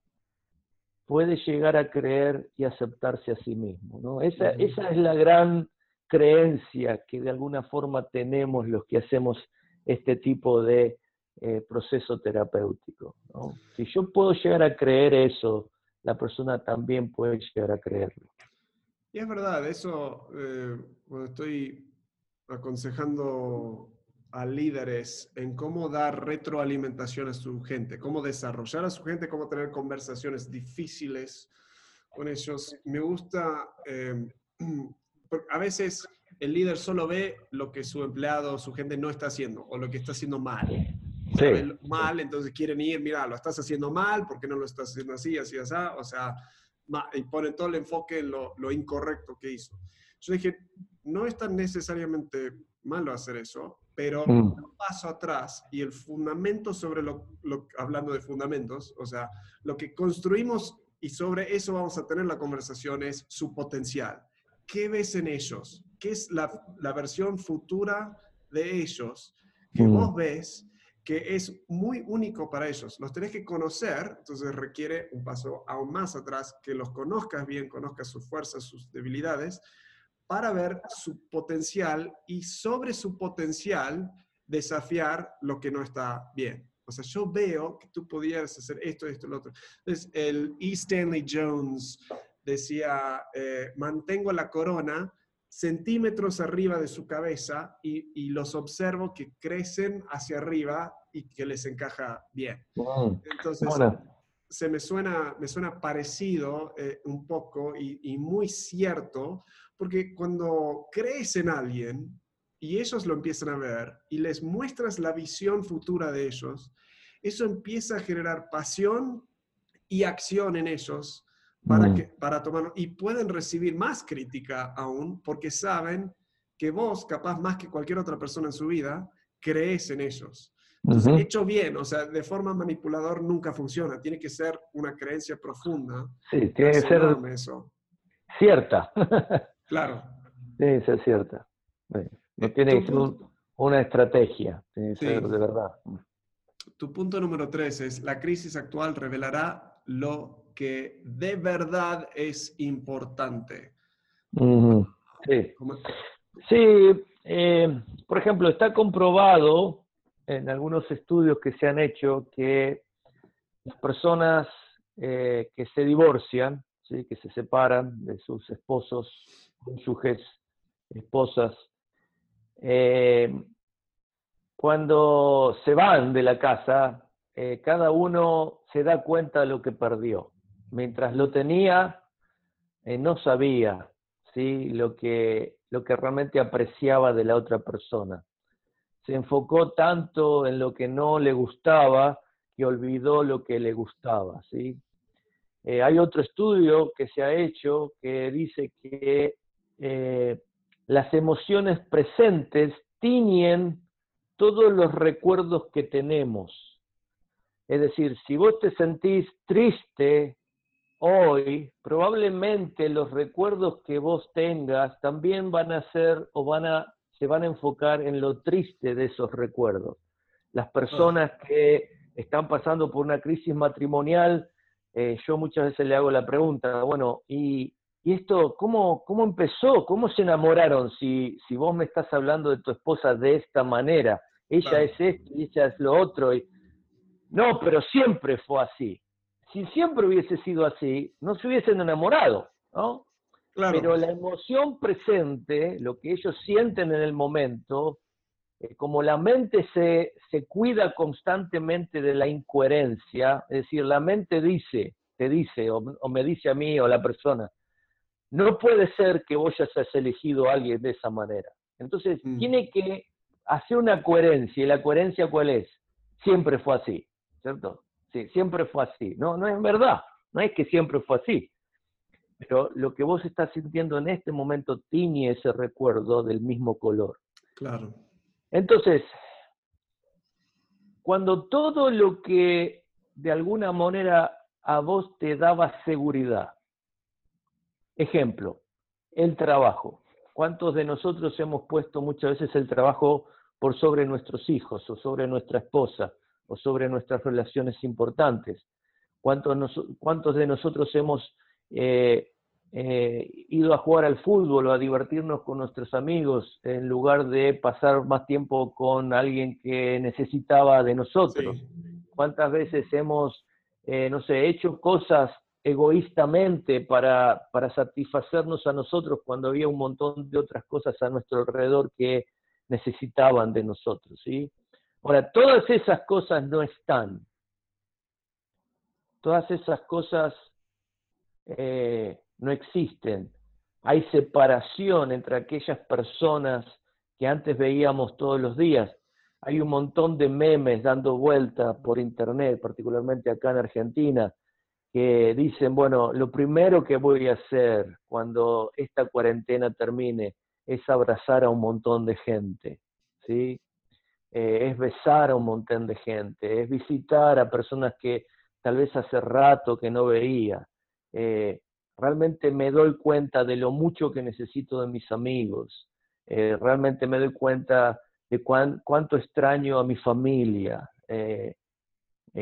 puede llegar a creer y aceptarse a sí mismo. ¿no? Esa, esa es la gran creencia que de alguna forma tenemos los que hacemos este tipo de eh, proceso terapéutico. ¿no? Si yo puedo llegar a creer eso, la persona también puede llegar a creerlo. Y es verdad, eso, eh, cuando estoy aconsejando a líderes en cómo dar retroalimentación a su gente, cómo desarrollar a su gente, cómo tener conversaciones difíciles con ellos. Me gusta, eh, a veces el líder solo ve lo que su empleado, su gente no está haciendo o lo que está haciendo mal. Mal, entonces quieren ir, mira, lo estás haciendo mal, ¿por qué no lo estás haciendo así, así, así? O sea, y ponen todo el enfoque en lo, lo incorrecto que hizo. Yo dije, no es tan necesariamente malo hacer eso, pero mm. un paso atrás y el fundamento sobre lo, hablando de fundamentos, o sea, lo que construimos y sobre eso vamos a tener la conversación es su potencial. ¿Qué ves en ellos? ¿Qué es la, la versión futura de ellos que mm. vos ves que es muy único para ellos? Los tenés que conocer, entonces requiere un paso aún más atrás, que los conozcas bien, conozcas sus fuerzas, sus debilidades, para ver su potencial y sobre su potencial desafiar lo que no está bien. O sea, yo veo que tú podías hacer esto, esto, lo otro. Entonces, el E. Stanley Jones decía, eh, mantengo la corona centímetros arriba de su cabeza y, los observo que crecen hacia arriba y que les encaja bien. Entonces, se me suena, me suena parecido eh, un poco y, y, muy cierto, porque cuando crees en alguien y ellos lo empiezan a ver y les muestras la visión futura de ellos, eso empieza a generar pasión y acción en ellos para, mm. que, para tomar, y pueden recibir más crítica aún porque saben que vos, capaz más que cualquier otra persona en su vida, crees en ellos. Entonces, hecho bien, o sea, de forma manipulador nunca funciona. Tiene que ser una creencia profunda. Sí, tiene que ser eso. cierta. Claro. Que ser cierta. No tiene que ser una estrategia, tiene que ser de verdad. Tu punto número tres es, la crisis actual revelará lo que de verdad es importante. Sí, sí eh, por ejemplo, está comprobado en algunos estudios que se han hecho que las personas eh, que se divorcian, ¿sí? que se separan de sus esposos, cónyuges, esposas, eh, cuando se van de la casa, eh, cada uno se da cuenta de lo que perdió. Mientras lo tenía, no sabía ¿sí? lo, que, lo que realmente apreciaba de la otra persona. Se enfocó tanto en lo que no le gustaba que olvidó lo que le gustaba. ¿sí? Eh, hay otro estudio que se ha hecho que dice que eh, las emociones presentes tiñen todos los recuerdos que tenemos. Es decir, si vos te sentís triste hoy, probablemente los recuerdos que vos tengas también van a ser o van a, se van a enfocar en lo triste de esos recuerdos. Las personas que están pasando por una crisis matrimonial, eh, yo muchas veces le hago la pregunta, bueno, ¿y, esto cómo, cómo empezó? ¿Cómo se enamoraron? Si, si vos me estás hablando de tu esposa de esta manera, ella es esto y ella es lo otro. Y... No, pero siempre fue así si siempre hubiese sido así, no se hubiesen enamorado, ¿no? Pero la emoción presente, lo que ellos sienten en el momento, eh, como la mente se, se cuida constantemente de la incoherencia, es decir, la mente dice, te dice, o, me dice a mí o a la persona, no puede ser que vos hayas elegido a alguien de esa manera. Entonces, mm. tiene que hacer una coherencia, y la coherencia cuál es? Siempre fue así, ¿cierto? Sí, siempre fue así. No, no es verdad. No es que siempre fue así. Pero lo que vos estás sintiendo en este momento tiene ese recuerdo del mismo color. Claro. Entonces, cuando todo lo que de alguna manera a vos te daba seguridad, ejemplo, el trabajo. ¿Cuántos de nosotros hemos puesto muchas veces el trabajo por sobre nuestros hijos o sobre nuestra esposa o sobre nuestras relaciones importantes. ¿Cuántos, cuántos de nosotros hemos eh, eh, ido a jugar al fútbol o a divertirnos con nuestros amigos en lugar de pasar más tiempo con alguien que necesitaba de nosotros? ¿Cuántas veces hemos, eh, no sé, hecho cosas egoístamente para, para satisfacernos a nosotros cuando había un montón de otras cosas a nuestro alrededor que necesitaban de nosotros, ¿sí? Ahora, todas esas cosas no están. Todas esas cosas eh, no existen. Hay separación entre aquellas personas que antes veíamos todos los días. Hay un montón de memes dando vueltas por internet, particularmente acá en Argentina, que dicen, bueno, lo primero que voy a hacer cuando esta cuarentena termine es abrazar a un montón de gente, ¿sí? Eh, es besar a un montón de gente, es visitar a personas que tal vez hace rato que no veía. Eh, realmente me doy cuenta de lo mucho que necesito de mis amigos. Eh, realmente me doy cuenta de cuánto extraño a mi familia,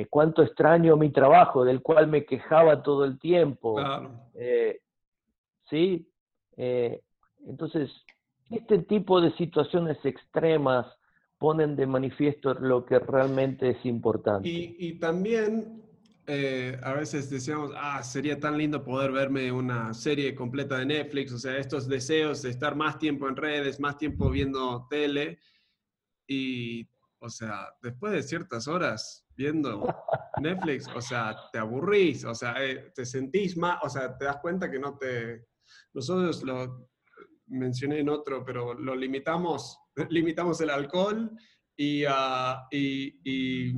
cuánto extraño mi trabajo, del cual me quejaba todo el tiempo. ¿Sí? entonces, este tipo de situaciones extremas ponen de manifiesto lo que realmente es importante. Y, también eh, a veces decíamos, ah, sería tan lindo poder verme una serie completa de Netflix, o sea, estos deseos de estar más tiempo en redes, más tiempo viendo tele, y, o sea, después de ciertas horas viendo Netflix, o sea, te aburrís, o sea, eh, te sentís más, o sea, te das cuenta que no te... Nosotros lo mencioné en otro, pero lo limitamos limitamos el alcohol ah, y, y,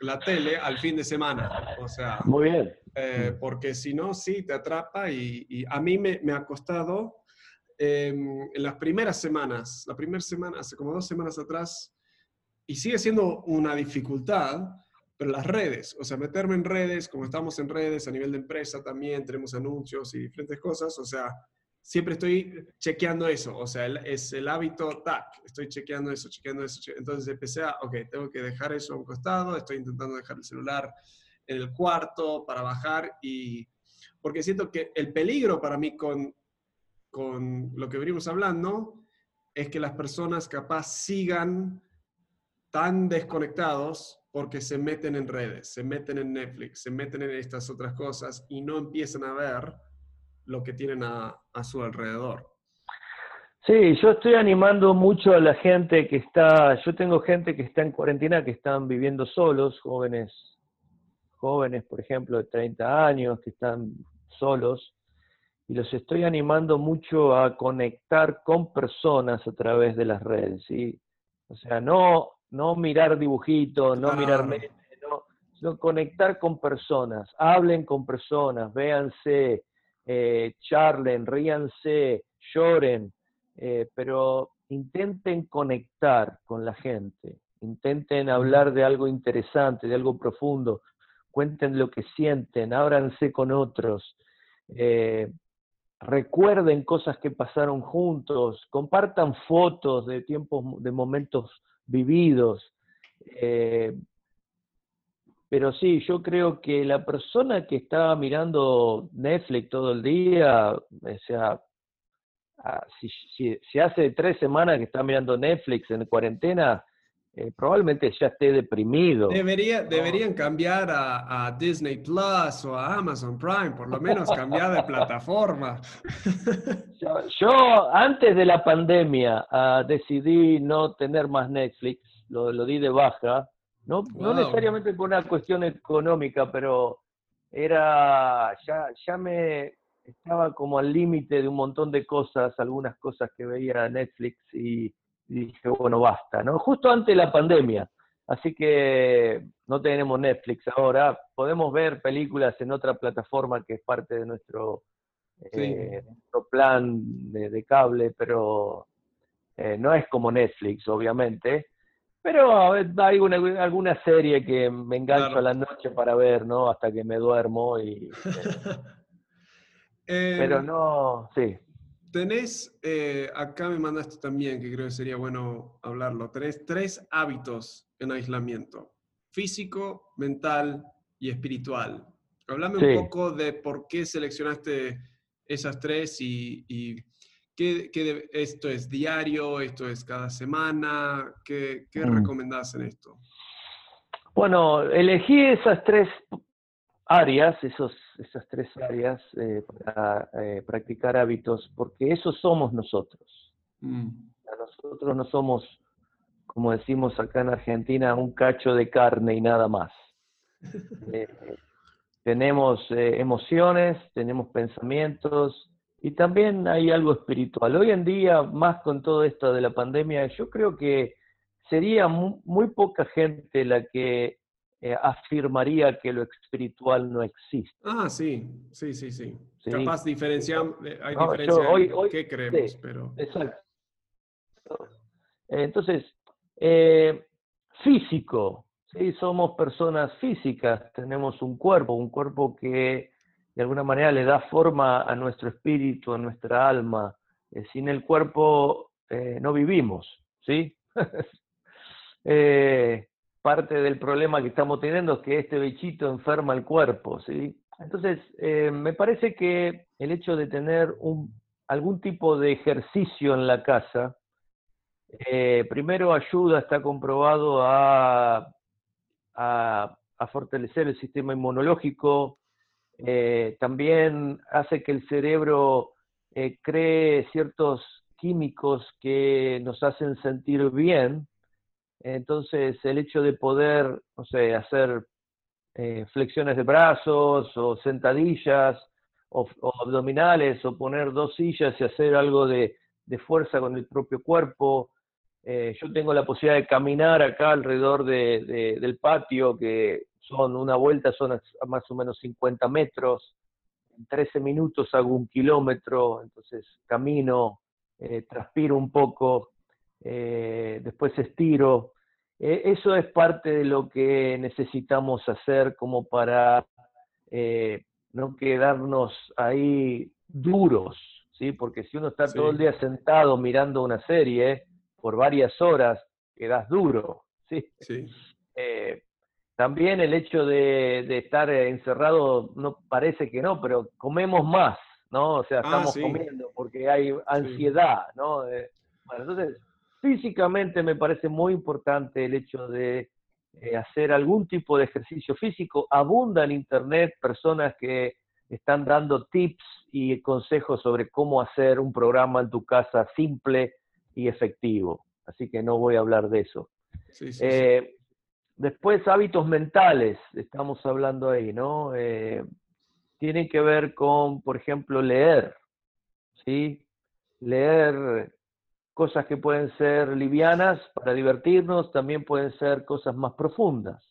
la tele al fin de semana. O sea, muy bien. Eh, porque si no, sí, te atrapa y, a mí me, me ha costado em, en las primeras semanas, la primera semana, hace como dos semanas atrás, y sigue siendo una dificultad, pero las redes, o sea, meterme en redes, como estamos en redes a nivel de empresa también, tenemos anuncios y diferentes cosas, o sea, siempre estoy chequeando eso, o sea, es el hábito, tac, estoy chequeando eso, chequeando eso. Entonces empecé a, ok, tengo que dejar eso a un costado, estoy intentando dejar el celular en el cuarto para bajar y, porque siento que el peligro para mí con, con lo que venimos hablando es que las personas capaz sigan tan desconectados porque se meten en redes, se meten en Netflix, se meten en estas otras cosas y no empiezan a ver lo que tienen a, a su alrededor. Sí, yo estoy animando mucho a la gente que está, yo tengo gente que está en cuarentena, que están viviendo solos, jóvenes, jóvenes, por ejemplo, de 30 años, que están solos, y los estoy animando mucho a conectar con personas a través de las redes, ¿sí? O sea, no, no mirar dibujitos, no mirar memes, no, sino conectar con personas, hablen con personas, véanse, eh, charlen, ríanse, lloren, eh, pero intenten conectar con la gente, intenten hablar de algo interesante, de algo profundo, cuenten lo que sienten, ábranse con otros, eh, recuerden cosas que pasaron juntos, compartan fotos de tiempos, de momentos vividos. Eh, pero sí, yo creo que la persona que está mirando Netflix todo el día, o sea, Ah, si, hace tres semanas que está mirando Netflix en cuarentena, eh, probablemente ya esté deprimido. Debería, Deberían cambiar a, Disney Plus o a Amazon Prime, por lo menos cambiar de plataforma. Yo, antes de la pandemia ah, decidí no tener más Netflix, lo, di de baja, no, no necesariamente por una cuestión económica, pero era, ya, ya me, estaba como al límite de un montón de cosas, algunas cosas que veía Netflix y, dije, bueno, basta, ¿no? Justo antes de la pandemia. Así que no tenemos Netflix ahora, podemos ver películas en otra plataforma que es parte de nuestro, eh, plan de, cable, pero eh, no es como Netflix, obviamente. Pero hay alguna, serie que me engancho a la noche para ver, ¿no? Hasta que me duermo y... Eh, Pero no, sí. Tenés, eh, acá me mandaste también, que creo que sería bueno hablarlo, tenés tres hábitos en aislamiento, físico, mental y espiritual. Hablame un poco de por qué seleccionaste esas tres y, qué, esto es diario, esto es cada semana, qué, qué mm. recomendás en esto. Bueno, elegí esas tres áreas, esos, esas tres áreas eh, para eh, practicar hábitos, porque eso somos nosotros. Mm. Nosotros no somos, como decimos acá en Argentina, un cacho de carne y nada más. Eh, tenemos emociones, tenemos pensamientos y también hay algo espiritual. Hoy en día, más con todo esto de la pandemia, yo creo que sería muy poca gente la que eh, afirmaría que lo espiritual no existe. Ah, sí, sí, sí, sí. Capaz diferenciar, eh, hay diferencia en qué creemos, pero... Exacto. Entonces, eh, físico, ¿sí? somos personas físicas, tenemos un cuerpo, un cuerpo que de alguna manera le da forma a nuestro espíritu, a nuestra alma. sin el cuerpo no vivimos, ¿sí? eh, parte del problema que estamos teniendo es que este bichito enferma el cuerpo, ¿sí? Entonces, eh, me parece que el hecho de tener un, algún tipo de ejercicio en la casa, eh, primero ayuda, está comprobado a, a, fortalecer el sistema inmunológico, eh, también hace que el cerebro cree ciertos químicos que nos hacen sentir bien, entonces, el hecho de poder, no sé, hacer eh, flexiones de brazos o sentadillas o, abdominales o poner dos sillas y hacer algo de, fuerza con el propio cuerpo. Eh, yo tengo la posibilidad de caminar acá alrededor del patio, que son una vuelta, son más o menos 50 metros. En 13 minutos hago un kilómetro, entonces camino, eh, transpiro un poco, eh, después estiro. Eh, eso es parte de lo que necesitamos hacer como para eh, no quedarnos ahí duros, ¿sí? Porque si uno está todo el día sentado mirando una serie por varias horas, quedas duro, ¿sí? también el hecho de, estar encerrado, no parece que no, pero comemos más, ¿no? O sea, ah, estamos comiendo porque hay ansiedad, ¿no? bueno, entonces Físicamente me parece muy importante el hecho de eh, hacer algún tipo de ejercicio físico. Abunda en Internet personas que están dando tips y consejos sobre cómo hacer un programa en tu casa simple y efectivo. Así que no voy a hablar de eso. Eh, después, hábitos mentales, estamos hablando ahí, ¿no? Eh, tienen que ver con, por ejemplo, leer, ¿sí? Leer cosas que pueden ser livianas para divertirnos, también pueden ser cosas más profundas.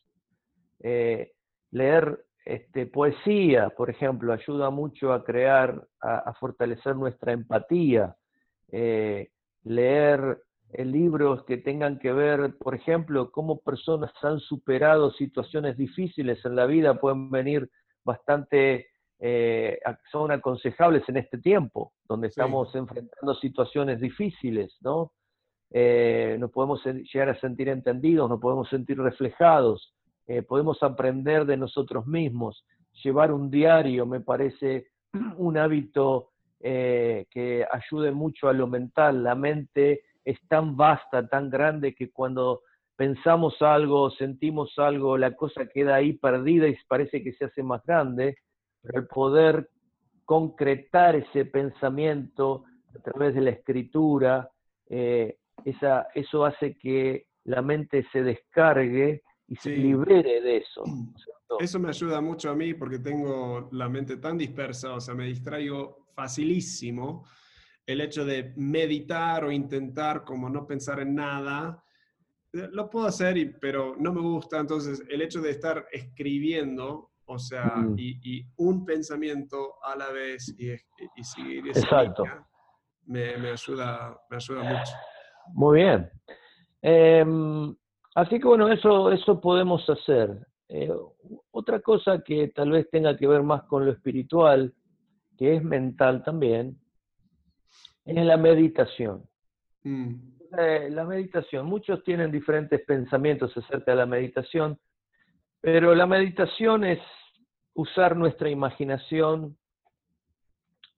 Eh, leer este, poesía, por ejemplo, ayuda mucho a crear, a, fortalecer nuestra empatía. Eh, leer eh, libros que tengan que ver, por ejemplo, cómo personas han superado situaciones difíciles en la vida, pueden venir bastante, eh, son aconsejables en este tiempo, donde estamos enfrentando situaciones difíciles, ¿no? nos podemos llegar a sentir entendidos, nos podemos sentir reflejados, eh, podemos aprender de nosotros mismos. Llevar un diario me parece un hábito eh, que ayude mucho a lo mental. La mente es tan vasta, tan grande, que cuando pensamos algo, sentimos algo, la cosa queda ahí perdida y parece que se hace más grande, el poder concretar ese pensamiento a través de la escritura, eh, esa, eso hace que la mente se descargue y se libere de eso. Eso me ayuda mucho a mí porque tengo la mente tan dispersa, o sea, me distraigo facilísimo. El hecho de meditar o intentar como no pensar en nada, eh, lo puedo hacer, pero no me gusta. Entonces, el hecho de estar escribiendo, o sea, mm. y, un pensamiento a la vez y, y seguir esa Línea, me, me, ayuda, me ayuda mucho. Muy bien. Em, Así que bueno, eso, eso podemos hacer. Eh, otra cosa que tal vez tenga que ver más con lo espiritual, que es mental también, es la meditación. Mm. Eh, la meditación, muchos tienen diferentes pensamientos acerca de la meditación, pero la meditación es usar nuestra imaginación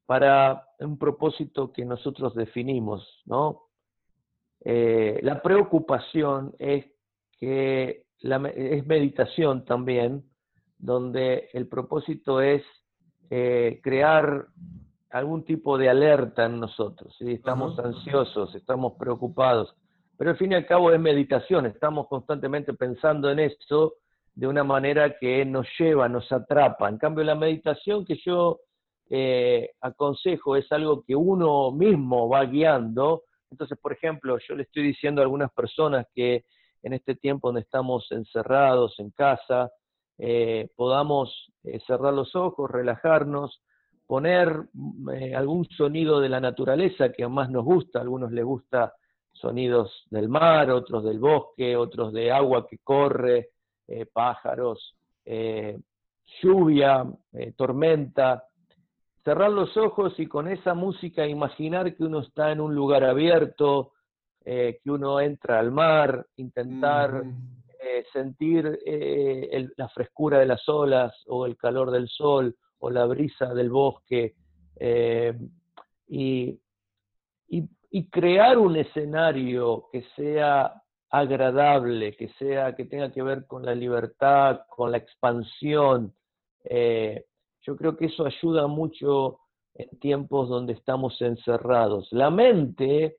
para un propósito que nosotros definimos, ¿no? Eh, la preocupación es que es meditación también, donde el propósito es eh, crear algún tipo de alerta en nosotros. si Estamos ansiosos, estamos preocupados, pero al fin y al cabo es meditación, estamos constantemente pensando en esto de una manera que nos lleva, nos atrapa. En cambio, la meditación que yo eh, aconsejo es algo que uno mismo va guiando. Entonces, por ejemplo, yo le estoy diciendo a algunas personas que en este tiempo donde estamos encerrados en casa, eh, podamos eh, cerrar los ojos, relajarnos, poner algún sonido de la naturaleza que más nos gusta, a algunos les gusta sonidos del mar, otros del bosque, otros de agua que corre, pájaros, lluvia, tormenta, cerrar los ojos y con esa música imaginar que uno está en un lugar abierto, eh, que uno entra al mar, intentar eh, sentir eh, la frescura de las olas o el calor del sol o la brisa del bosque y, y, crear un escenario que sea agradable, que sea que tenga que ver con la libertad, con la expansión. yo creo que eso ayuda mucho en tiempos donde estamos encerrados. La mente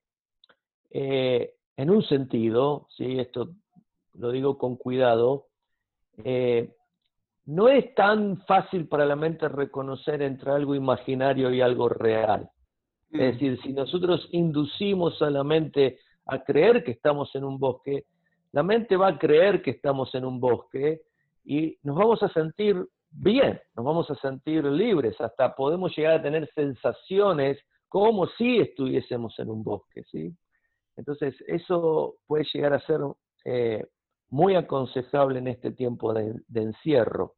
eh, en un sentido, ¿sí? esto lo digo con cuidado, eh, no es tan fácil para la mente reconocer entre algo imaginario y algo real. Es mm. decir, si nosotros inducimos a la mente a creer que estamos en un bosque, la mente va a creer que estamos en un bosque y nos vamos a sentir bien, nos vamos a sentir libres, hasta podemos llegar a tener sensaciones como si estuviésemos en un bosque, ¿sí? Entonces, eso puede llegar a ser eh, muy aconsejable en este tiempo de, encierro.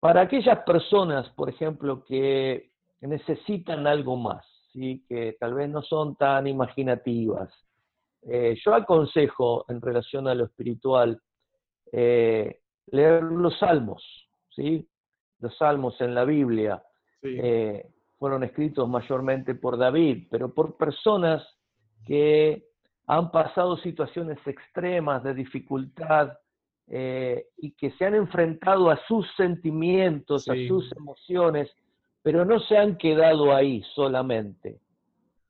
Para aquellas personas, por ejemplo, que necesitan algo más, ¿sí? que tal vez no son tan imaginativas, eh, yo aconsejo en relación a lo espiritual eh, leer los salmos, ¿sí? los salmos en la Biblia. fueron escritos mayormente por David, pero por personas que han pasado situaciones extremas de dificultad eh, y que se han enfrentado a sus sentimientos, a sus emociones, pero no se han quedado ahí solamente,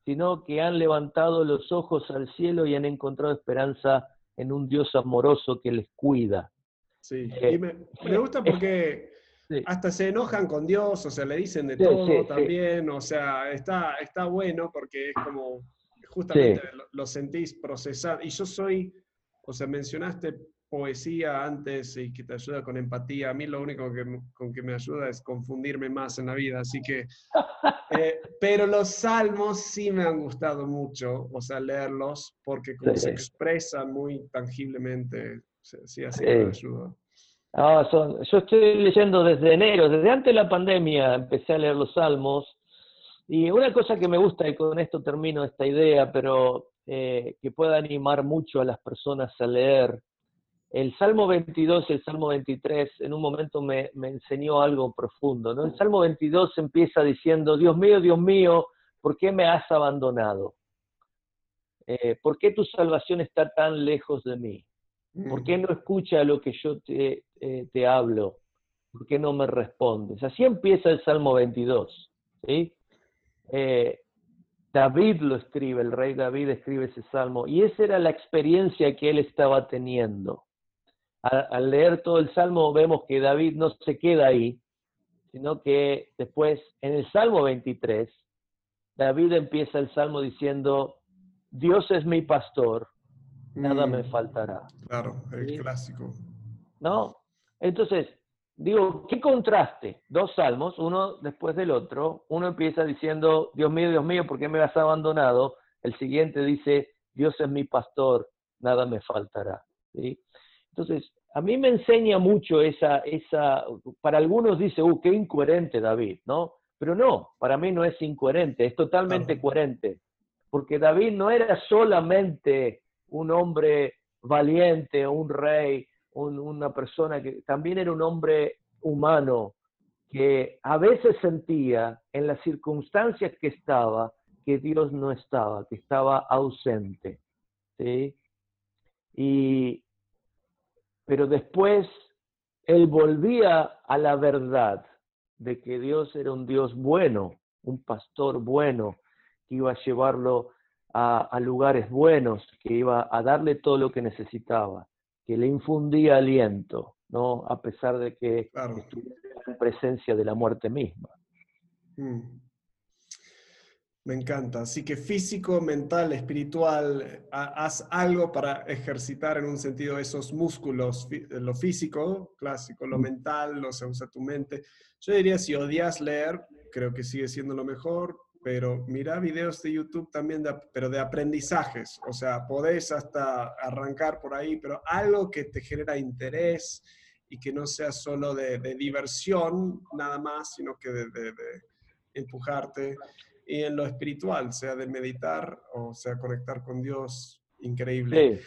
sino que han levantado los ojos al cielo y han encontrado esperanza en un Dios amoroso que les cuida. Sí, eh, y me, gusta porque hasta se enojan con Dios, o sea, le dicen de todo también, o sea, está, está bueno porque es como, justamente lo, sentís procesar. Y yo soy, o sea, mencionaste poesía antes y que te ayuda con empatía. A mí lo único que, con que me ayuda es confundirme más en la vida, así que... Eh, pero los salmos sí me han gustado mucho, o sea, leerlos, porque como se expresan muy tangiblemente, sí, así me ayuda. Ah, son, yo estoy leyendo desde enero, desde antes de la pandemia empecé a leer los salmos. Y una cosa que me gusta, y con esto termino esta idea, pero eh, que pueda animar mucho a las personas a leer, el Salmo 22 y el Salmo 23 en un momento me, enseñó algo profundo. El Salmo 22 empieza diciendo, Dios mío, Dios mío, ¿por qué me has abandonado? Eh, ¿Por qué tu salvación está tan lejos de mí? ¿Por qué no escucha lo que yo te, eh, hablo? ¿Por qué no me respondes? Así empieza el Salmo 22. ¿sí? Eh, David lo escribe, el rey David escribe ese salmo, y esa era la experiencia que él estaba teniendo al, leer todo el Salmo vemos que David no se queda ahí, sino que después, en el Salmo 23, David empieza el Salmo diciendo, Dios es mi pastor, nada me mm. faltará. Claro, el clásico. ¿No? Entonces, digo, ¿qué contraste? Dos salmos, uno después del otro. Uno empieza diciendo, Dios mío, Dios mío, ¿por qué me has abandonado? El siguiente dice, Dios es mi pastor, nada me faltará. ¿Sí? Entonces, a mí me enseña mucho esa, esa, para algunos dice, uh, qué incoherente David, ¿no? Pero no, para mí no es incoherente, es totalmente coherente, porque David no era solamente un hombre valiente, un rey, una persona que también era un hombre humano, que a veces sentía en las circunstancias que estaba que Dios no estaba, que estaba ausente. ¿sí? Y, pero después él volvía a la verdad de que Dios era un Dios bueno, un pastor bueno, que iba a llevarlo a, lugares buenos, que iba a darle todo lo que necesitaba, que le infundía aliento, ¿no? A pesar de que estuviera en presencia de la muerte misma. Mm. Me encanta. Así que físico, mental, espiritual, haz algo para ejercitar en un sentido esos músculos, lo físico, clásico, lo mental, lo se usa tu mente. Yo diría, si odias leer, creo que sigue siendo lo mejor, pero mira videos de YouTube también, pero de aprendizajes. O sea, podés hasta arrancar por ahí, pero algo que te genera interés y que no sea solo de, diversión nada más, sino que de, de empujarte y en lo espiritual, sea de meditar o sea conectar con Dios, increíble.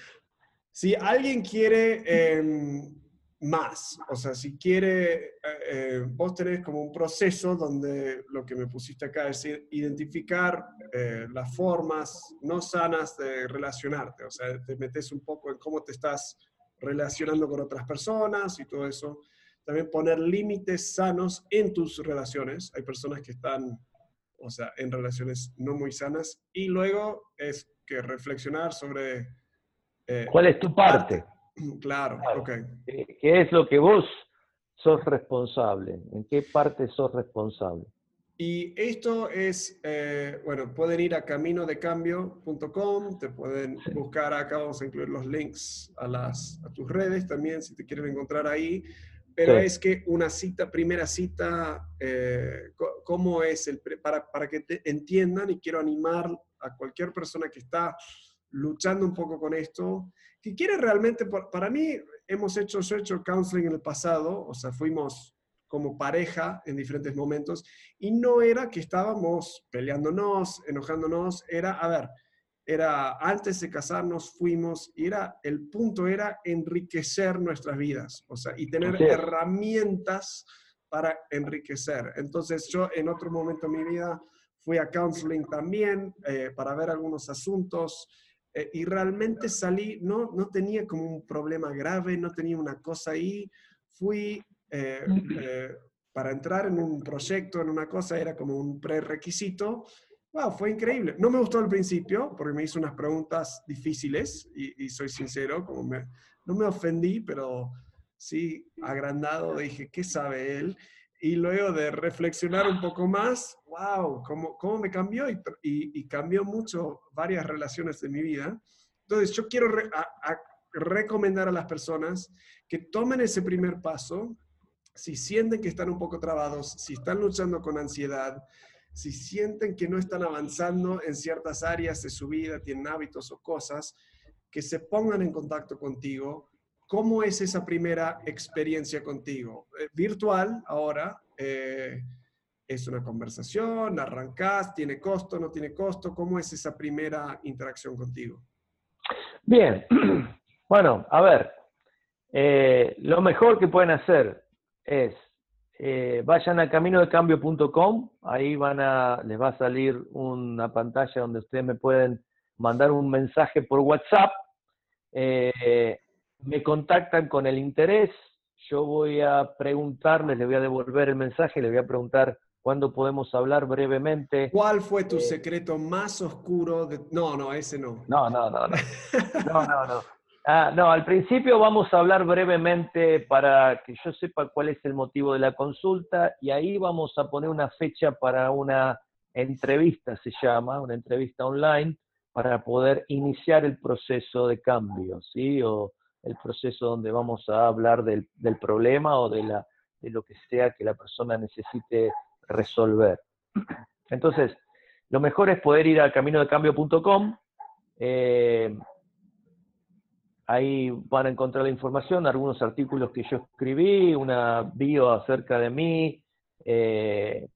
Si alguien quiere em, más, o sea, si quiere, eh, eh, vos tenés como un proceso donde lo que me pusiste acá es identificar eh, las formas no sanas de relacionarte, o sea, te metes un poco en cómo te estás relacionando con otras personas y todo eso. También poner límites sanos en tus relaciones. Hay personas que están o sea, en relaciones no muy sanas. Y luego es que reflexionar sobre... Eh, ¿Cuál es tu parte? Claro, ok. ¿Qué es lo que vos sos responsable? ¿En qué parte sos responsable? Y esto es, eh, bueno, pueden ir a caminodecambio.com, te pueden buscar acá, vamos a incluir los links a, las, a tus redes también, si te quieren encontrar ahí pero es que una cita, primera cita, eh, ¿cómo es? El, para, para que te entiendan y quiero animar a cualquier persona que está luchando un poco con esto, que quiere realmente, para mí, hemos hecho, yo he hecho counseling en el pasado, o sea, fuimos como pareja en diferentes momentos, y no era que estábamos peleándonos, enojándonos, era, a ver, era antes de casarnos fuimos y era el punto era enriquecer nuestras vidas, o sea, y tener herramientas para enriquecer. Entonces yo en otro momento de mi vida fui a counseling también eh, para ver algunos asuntos eh, y realmente salí, no, no tenía como un problema grave, no tenía una cosa ahí. Fui eh, eh, para entrar en un proyecto, en una cosa, era como un prerequisito. Wow, fue increíble. No me gustó al principio porque me hizo unas preguntas difíciles y, soy sincero, como me, no me ofendí, pero sí agrandado dije, ¿qué sabe él? Y luego de reflexionar un poco más, wow, cómo, cómo me cambió y, y, cambió mucho varias relaciones de mi vida. Entonces, yo quiero recomendar a las personas que tomen ese primer paso, si sienten que están un poco trabados, si están luchando con ansiedad, si sienten que no están avanzando en ciertas áreas de su vida, tienen hábitos o cosas, que se pongan en contacto contigo, ¿Cómo es esa primera experiencia contigo? Eh, virtual ahora, eh, es una conversación, arrancás, tiene costo, no tiene costo, ¿cómo es esa primera interacción contigo? Bien, bueno, a ver, eh, lo mejor que pueden hacer es, vayan a caminodecambio.com, ahí van a, les va a salir una pantalla donde ustedes me pueden mandar un mensaje por WhatsApp me contactan con el interés, yo voy a preguntarles, le voy a devolver el mensaje, le voy a preguntar cuándo podemos hablar brevemente. ¿Cuál fue tu eh, secreto más oscuro? De... No, no, ese no. No, no, no, no. No, no, no. Ah, no, al principio vamos a hablar brevemente para que yo sepa cuál es el motivo de la consulta y ahí vamos a poner una fecha para una entrevista, se llama, una entrevista online, para poder iniciar el proceso de cambio, ¿sí? O, el proceso donde vamos a hablar del, problema o de, la, de lo que sea que la persona necesite resolver. Entonces, lo mejor es poder ir a caminodecambio.com. Eh, ahí van a encontrar la información, algunos artículos que yo escribí, una bio acerca de mí. Eh,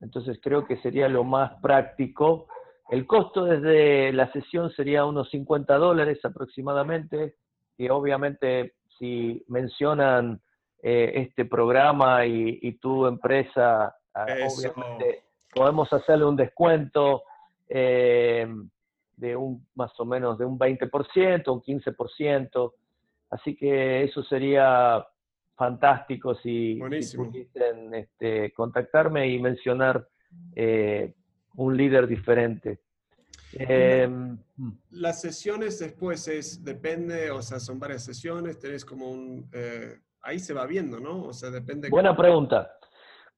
entonces creo que sería lo más práctico. El costo desde la sesión sería unos 50 dólares aproximadamente y obviamente si mencionan eh, este programa y, tu empresa, ah, obviamente podemos hacerle un descuento eh, de un más o menos de un 20%, un 15%. Así que eso sería fantástico si, pudiesen este, contactarme y mencionar eh, un líder diferente. Em, mm. Las sesiones después es, depende, o sea, son varias sesiones, tenés como un, eh, ahí se va viendo, ¿no? O sea, depende. Buena pregunta.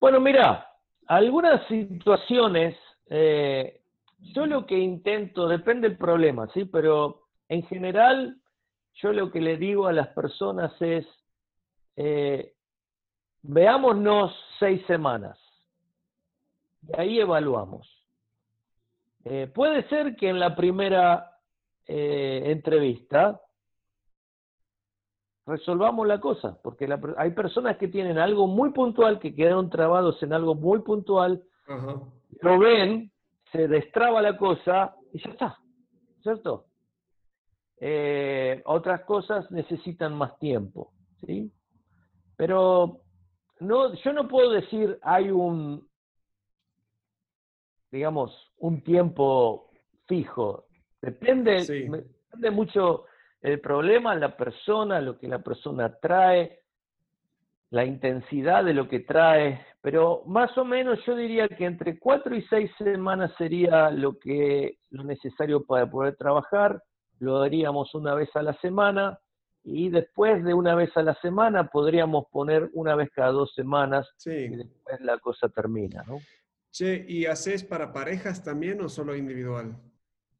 Bueno, mira, algunas situaciones, eh, yo lo que intento, depende del problema, ¿sí? Pero en general, yo lo que le digo a las personas es, eh, veámonos seis semanas. Y ahí evaluamos. Eh, puede ser que en la primera eh, entrevista resolvamos la cosa, porque hay personas que tienen algo muy puntual, que quedaron trabados en algo muy puntual, lo ven, se destraba la cosa y ya está, ¿cierto? Eh, otras cosas necesitan más tiempo, ¿sí? Pero no, yo no puedo decir hay un, digamos, un tiempo fijo. Depende, depende mucho el problema, la persona, lo que la persona trae, la intensidad de lo que trae, pero más o menos yo diría que entre cuatro y seis semanas sería lo que lo necesario para poder trabajar. Lo haríamos una vez a la semana y después de una vez a la semana podríamos poner una vez cada dos semanas y después la cosa termina, ¿no? Che, ¿y haces para parejas también o solo individual?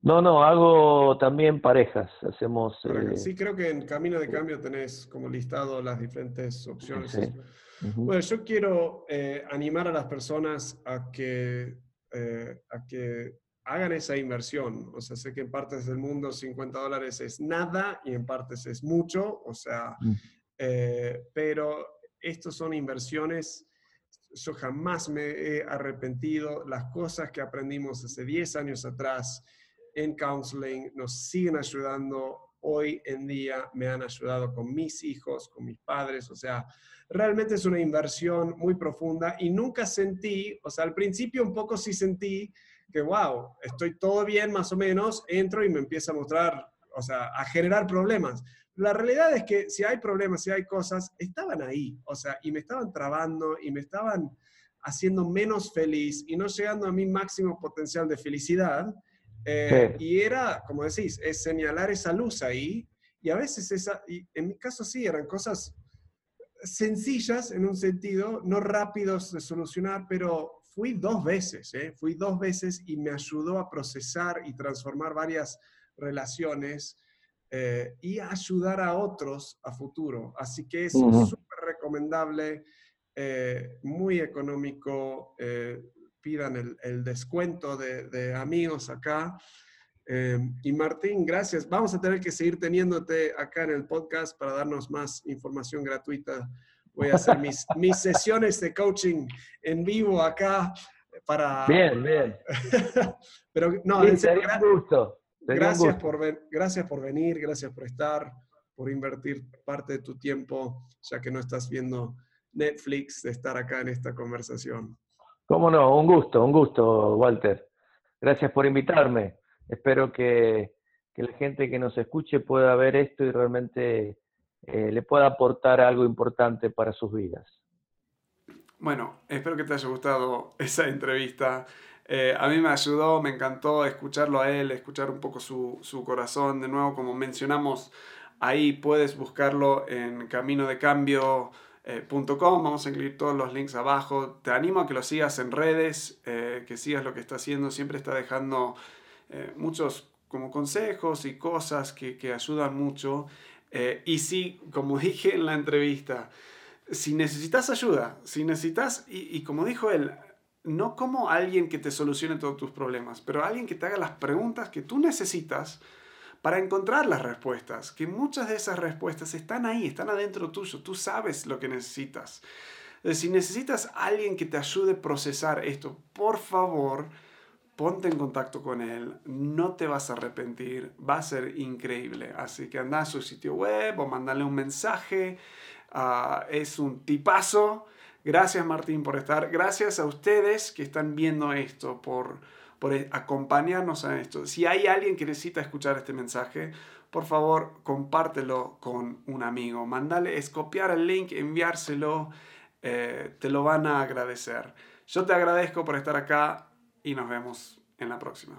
No, no, hago también parejas. Hacemos. Eh, sí, creo que en Camino de Cambio tenés como listado las diferentes opciones. Bueno, yo quiero eh, animar a las personas a que, eh, a que hagan esa inversión. O sea, sé que en partes del mundo 50 dólares es nada y en partes es mucho. O sea, mm. pero estos son inversiones yo jamás me he arrepentido. Las cosas que aprendimos hace 10 años atrás en counseling nos siguen ayudando hoy en día, me han ayudado con mis hijos, con mis padres, o sea, realmente es una inversión muy profunda y nunca sentí, o sea, al principio un poco sí sentí que, wow, estoy todo bien más o menos, entro y me empieza a mostrar, o sea, a generar problemas. La realidad es que si hay problemas, si hay cosas, estaban ahí, o sea, y me estaban trabando y me estaban haciendo menos feliz y no llegando a mi máximo potencial de felicidad. Eh, y era, como decís, es señalar esa luz ahí. Y a veces, esa, y en mi caso sí, eran cosas sencillas en un sentido, no rápidos de solucionar, pero fui dos veces, ¿eh? fui dos veces y me ayudó a procesar y transformar varias relaciones eh, y ayudar a otros a futuro. Así que es súper recomendable, eh, muy económico, pidan el, descuento de, de, amigos acá. y Martín, gracias. Vamos a tener que seguir teniéndote acá en el podcast para darnos más información gratuita voy a hacer mis, mis sesiones de coaching en vivo acá para... Bien, bien. Pero no, en serio, gusto. Gracias, Por gracias por venir, gracias por estar, por invertir parte de tu tiempo, ya que no estás viendo Netflix, de estar acá en esta conversación. Cómo no, un gusto, un gusto, Walter. Gracias por invitarme. Espero que, que la gente que nos escuche pueda ver esto y realmente eh, le pueda aportar algo importante para sus vidas. Bueno, espero que te haya gustado esa entrevista. Eh, a mí me ayudó, me encantó escucharlo a él, escuchar un poco su, su corazón. De nuevo, como mencionamos, ahí puedes buscarlo en caminodecambio.com. Eh, Vamos a incluir todos los links abajo. Te animo a que lo sigas en redes, que sigas lo que está haciendo. Siempre está dejando muchos como consejos y cosas que, que ayudan mucho. Eh, y sí, como dije en la entrevista, si necesitas ayuda, si necesitas, y, como dijo él, no como alguien que te solucione todos tus problemas, pero alguien que te haga las preguntas que tú necesitas para encontrar las respuestas, que muchas de esas respuestas están ahí, están adentro tuyo, tú sabes lo que necesitas. Si necesitas alguien que te ayude a procesar esto, por favor, ponte en contacto con él, no te vas a arrepentir, va a ser increíble. Así que anda a su sitio web o mandale un mensaje, ah, es un tipazo. Gracias Martín por estar, gracias a ustedes que están viendo esto, por, por acompañarnos a esto. Si hay alguien que necesita escuchar este mensaje, por favor compártelo con un amigo, mandale, es copiar el link, enviárselo, eh, te lo van a agradecer. Yo te agradezco por estar acá y nos vemos en la próxima.